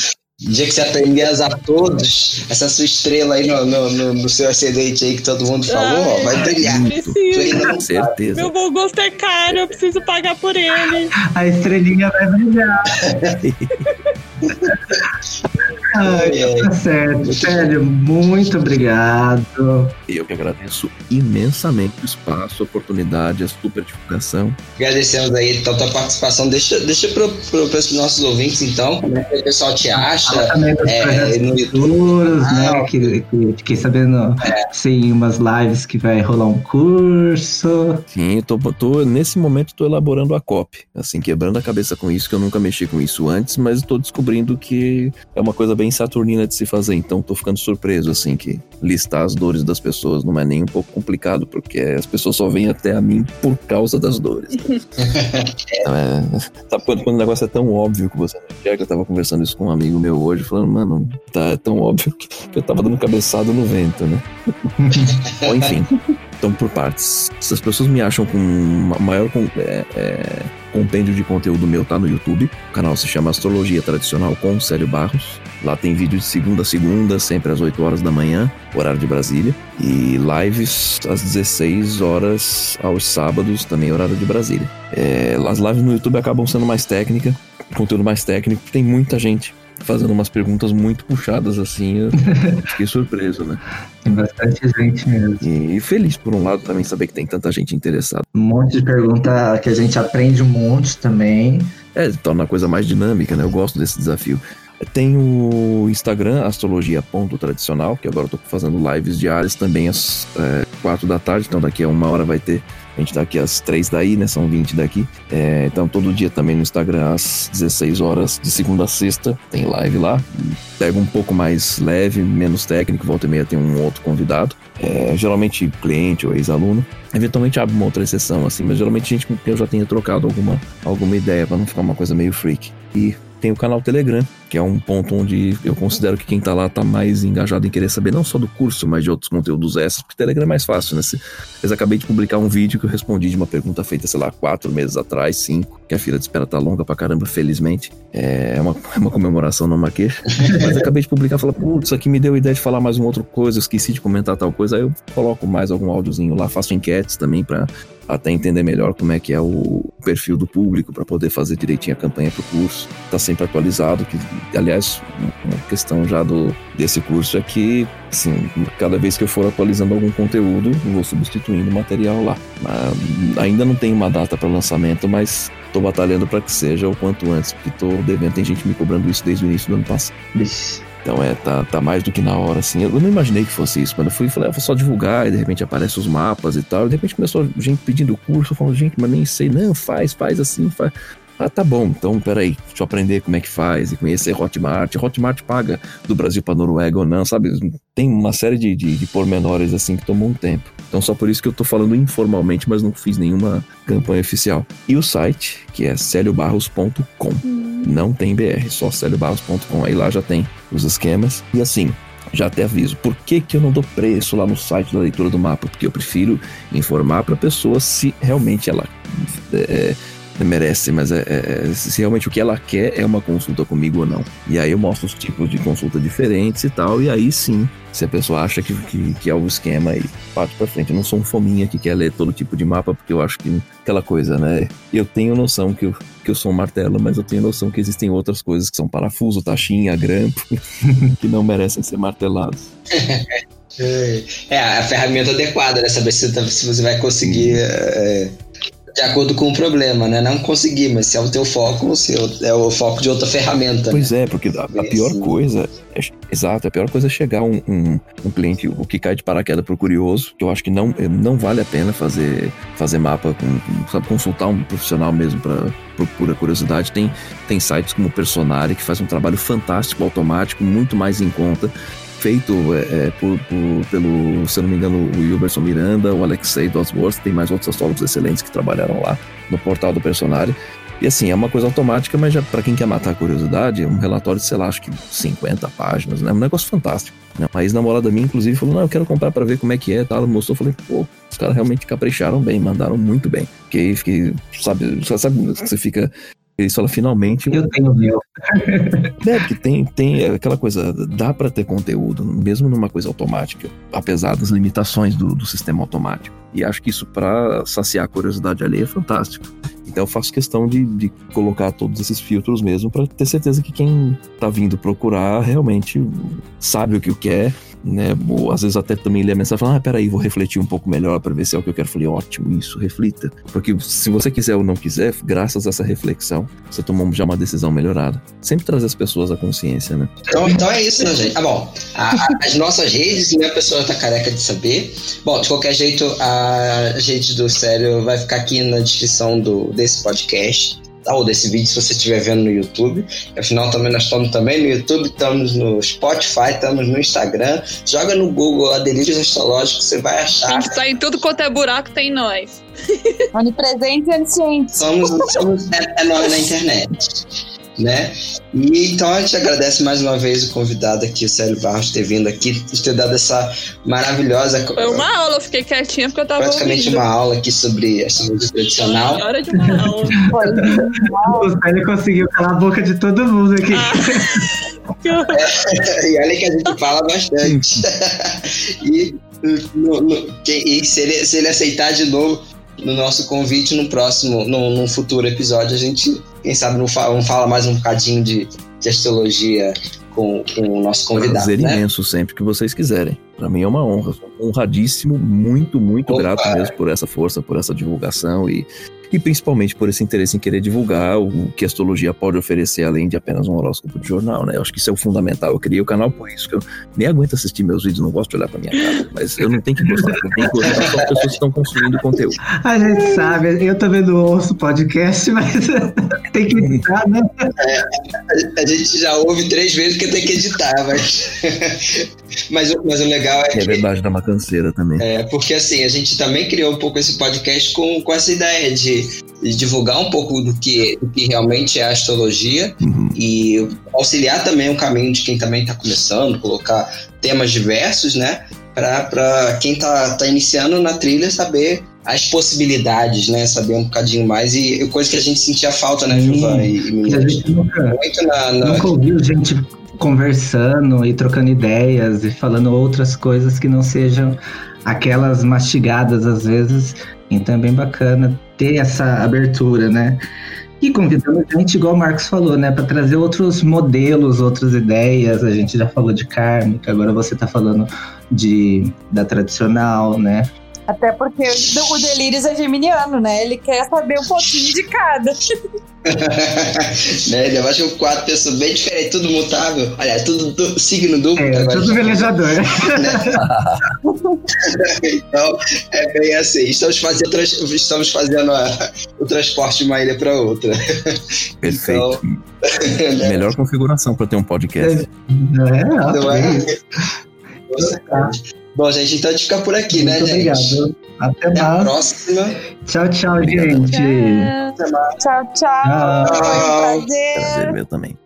O dia que você aprender a usar todos, essa sua estrela aí no, no, no- no seu ascendente aí que todo mundo falou, ó, vai brilhar. Não Certeza. Meu bom gosto é caro, eu preciso pagar por ele. A estrelinha vai brilhar. [LAUGHS] Ai, ai. tá certo. Sério, muito obrigado. E eu que agradeço imensamente o espaço, a oportunidade, a super divulgação. Agradecemos aí então, a tua participação. Deixa, deixa pro, pro, pros nossos ouvintes, então, como é que o pessoal te acha. É, no YouTube. futuros, Ah, né? Que, que fiquei sabendo, sim, umas lives que vai rolar um curso. Sim, eu tô, tô- nesse momento tô elaborando a copy, assim, quebrando a cabeça com isso, que eu nunca mexi com isso antes, mas tô descobrindo que é uma coisa bem saturnina de se fazer, então tô ficando surpreso, assim, que listar as dores das pessoas não é nem um pouco complicado, porque as pessoas só vêm até a mim por causa das dores. [LAUGHS] Então, é, sabe quando, quando o negócio é tão óbvio que você não enxerga? Eu tava conversando isso com um amigo meu hoje, falando, mano, tá é tão óbvio que eu tava dando cabeçada no vento, né? [LAUGHS] Bom, enfim. Então, por partes. Se as pessoas me acham com ma- maior com- é, é, compêndio de conteúdo meu, tá no YouTube. O canal se chama Astrologia Tradicional com Célio Barros. Lá tem vídeo de segunda a segunda, sempre às 8 horas da manhã, horário de Brasília. E lives às 16 horas aos sábados, também horário de Brasília. É, as lives no YouTube acabam sendo mais técnica, conteúdo mais técnico. Tem muita gente fazendo umas perguntas muito puxadas assim. Eu [LAUGHS] fiquei surpreso, né? Tem bastante gente mesmo. E feliz, por um lado, também saber que tem tanta gente interessada. Um monte de pergunta que a gente aprende um monte também. É, torna a coisa mais dinâmica, né? Eu gosto desse desafio. Tem o Instagram, astrologia.tradicional, que agora eu tô fazendo lives diárias também às é, 4 da tarde, então daqui a uma hora vai ter. A gente tá aqui às 3 daí, né? São 20 daqui. É, então todo dia também no Instagram, às 16 horas, de segunda a sexta, tem live lá. Pega um pouco mais leve, menos técnico, volta e meia tem um outro convidado. É, geralmente cliente ou ex-aluno. Eventualmente abre uma outra exceção, assim, mas geralmente gente com quem eu já tenha trocado alguma, alguma ideia, para não ficar uma coisa meio freak. E tem o canal Telegram, que é um ponto onde eu considero que quem tá lá tá mais engajado em querer saber não só do curso, mas de outros conteúdos extras, porque Telegram é mais fácil, né? Eu acabei de publicar um vídeo que eu respondi de uma pergunta feita, sei lá, quatro meses atrás, cinco, que a fila de espera tá longa pra caramba, felizmente. É uma, [LAUGHS] é uma comemoração, não uma queixa. Mas acabei de publicar e falar, putz, isso aqui me deu ideia de falar mais uma outra coisa, eu esqueci de comentar tal coisa, aí eu coloco mais algum áudiozinho lá, faço enquetes também para até entender melhor como é que é o perfil do público para poder fazer direitinho a campanha para o curso. Está sempre atualizado, que aliás uma questão já do desse curso é que assim, cada vez que eu for atualizando algum conteúdo, vou substituindo o material lá. ainda não tem uma data para lançamento, mas estou batalhando para que seja o quanto antes, porque tô devendo, tem gente me cobrando isso desde o início do ano passado. Então é, tá, tá mais do que na hora, assim. Eu não imaginei que fosse isso. Quando eu fui, falei, ah, vou só divulgar, e de repente aparecem os mapas e tal. E de repente começou gente pedindo curso, falando, gente, mas nem sei, não, faz, faz assim, faz. Ah, tá bom, então peraí, deixa eu aprender como é que faz e conhecer Hotmart. Hotmart paga do Brasil para Noruega ou não, sabe? Tem uma série de, de, de, pormenores assim que tomou um tempo. Então só por isso que eu tô falando informalmente, mas não fiz nenhuma campanha oficial. E o site, que é celiobarros.com. Hum. Não tem BR, só celiobarros.com. Aí lá já tem os esquemas. E assim, já até aviso. Por que, que eu não dou preço lá no site da leitura do mapa? Porque eu prefiro informar para a pessoa se realmente ela é, merece, mas é, é, é, se realmente o que ela quer é uma consulta comigo ou não. E aí eu mostro os tipos de consulta diferentes e tal, e aí sim, se a pessoa acha que, que, que é o esquema e parte pra frente. Eu não sou um fominha que quer ler todo tipo de mapa, porque eu acho que aquela coisa, né? Eu tenho noção que eu, que eu sou um martelo, mas eu tenho noção que existem outras coisas que são parafuso, taxinha, grampo, [LAUGHS] que não merecem ser martelados. [LAUGHS] É a ferramenta adequada, né? Saber se, se você vai conseguir é, de acordo com o problema, né? Não conseguir, mas se é o teu foco, se é o foco de outra ferramenta. Pois né? é, porque a, a pior coisa. É, exato, a pior coisa é chegar um, um, um, cliente, o que cai de paraquedas pro curioso, que eu acho que não, não vale a pena fazer, fazer mapa, com, sabe, consultar um profissional mesmo para por pura curiosidade. Tem, tem sites como Personari que faz um trabalho fantástico, automático, muito mais em conta feito é, é, por, por, pelo, se eu não me engano, o Wilberson Miranda, o Alexei Dosworth, tem mais outros astrólogos excelentes que trabalharam lá no portal do Personário. E assim, é uma coisa automática, mas para quem quer matar a curiosidade, é um relatório de, sei lá, acho que 50 páginas, né? Um negócio fantástico. Né? Uma ex-namorada minha, inclusive, falou: Não, eu quero comprar para ver como é que é. Tá? Ela mostrou, falei: Pô, os caras realmente capricharam bem, mandaram muito bem. Fiquei, fiquei sabe, sabe, você fica eles falam finalmente. Eu tenho meu. [LAUGHS] É, porque tem, tem aquela coisa, dá para ter conteúdo, mesmo numa coisa automática, apesar das limitações do, do sistema automático. E acho que isso, para saciar a curiosidade alheia, é fantástico. Então eu faço questão de, de colocar todos esses filtros mesmo, para ter certeza que quem tá vindo procurar realmente sabe o que quer né? Ou às vezes até também lê a mensagem e fala, ah, peraí, vou refletir um pouco melhor para ver se é o que eu quero. Falei, ótimo, isso, reflita. Porque se você quiser ou não quiser, graças a essa reflexão, você tomou já uma decisão melhorada. Sempre trazer as pessoas à consciência, né? Então, então é isso, né, gente? Ah, bom, a, a, as nossas redes, né, a pessoa tá careca de saber. Bom, de qualquer jeito, a gente do Sério vai ficar aqui na descrição do, desse podcast ou desse vídeo se você estiver vendo no YouTube. Afinal, também nós estamos também no YouTube, estamos no Spotify, estamos no Instagram. Joga no Google a Delírios Astrológicos, você vai achar. A gente tá em tudo quanto é buraco, tem nós. Onipresente e onisciente. Somos, somos é, é nós na internet né? E então a gente agradece mais uma vez o convidado aqui, o Célio Barros, ter vindo aqui, ter dado essa maravilhosa. Foi uma aula, eu fiquei quietinha porque eu tava. Praticamente ouvindo. uma aula aqui sobre astrologia tradicional. Hora de uma aula. o Célio conseguiu calar a boca de todo mundo aqui. Ah, [LAUGHS] e olha que a gente fala bastante. [LAUGHS] e, no, no, e se, ele, se ele aceitar de novo no nosso convite no próximo, no, num futuro episódio, a gente, quem sabe, não fala, não fala mais um bocadinho de, de astrologia com, com o nosso convidado. Prazer né? imenso sempre que vocês quiserem. Para mim é uma honra. Honradíssimo, muito, muito Opa. grato mesmo por essa força, por essa divulgação e e principalmente por esse interesse em querer divulgar o que a astrologia pode oferecer além de apenas um horóscopo de jornal, né? Eu acho que isso é o fundamental. Eu criei o canal por isso, que eu nem aguento assistir meus vídeos, não gosto de olhar pra minha cara, mas eu não tenho que gostar, eu tenho que gostar só as pessoas que estão consumindo conteúdo. A gente sabe, eu também não ouço podcast, mas [LAUGHS] tem que editar, né? A gente já ouve três vezes porque tem que editar, mas. Mas, o- mas o legal é É que. verdade, dá uma canseira também. É, porque assim, a gente também criou um pouco esse podcast com, com essa ideia de, de divulgar um pouco do que, do que realmente é a astrologia Uhum. e auxiliar também o caminho de quem também está começando, colocar temas diversos, né? Para quem tá, tá iniciando na trilha saber as possibilidades, né? Saber um bocadinho mais e, e coisa que a gente sentia falta, né. Gilvan e, e a gente nunca, Muito na, na- nunca ouviu gente conversando e trocando ideias e falando outras coisas que não sejam aquelas mastigadas às vezes. Então é bem bacana ter essa abertura, né? E convidando gente, igual o Marcos falou, né? Para trazer outros modelos, outras ideias. A gente já falou de kármica, agora você tá falando de da tradicional, né? Até porque o Delírios é geminiano, né? Ele quer saber um pouquinho de cada. [LAUGHS] [LAUGHS] né? Eu acho que quatro pessoas bem diferentes, tudo mutável. Aliás, tudo du- signo duplo. É, tudo velejador. [LAUGHS] Então, é bem assim. Estamos fazendo, trans- estamos fazendo a- o transporte de uma ilha para outra. Perfeito. [LAUGHS] né? Melhor configuração para ter um podcast. É, ó, Não é é? isso. Bom, gente, então a gente fica por aqui, né, Muito gente? obrigado. Até Até a mais. próxima. Tchau, tchau, Obrigado. gente. Tchau, tchau. Tchau. Foi um prazer. Prazer meu também.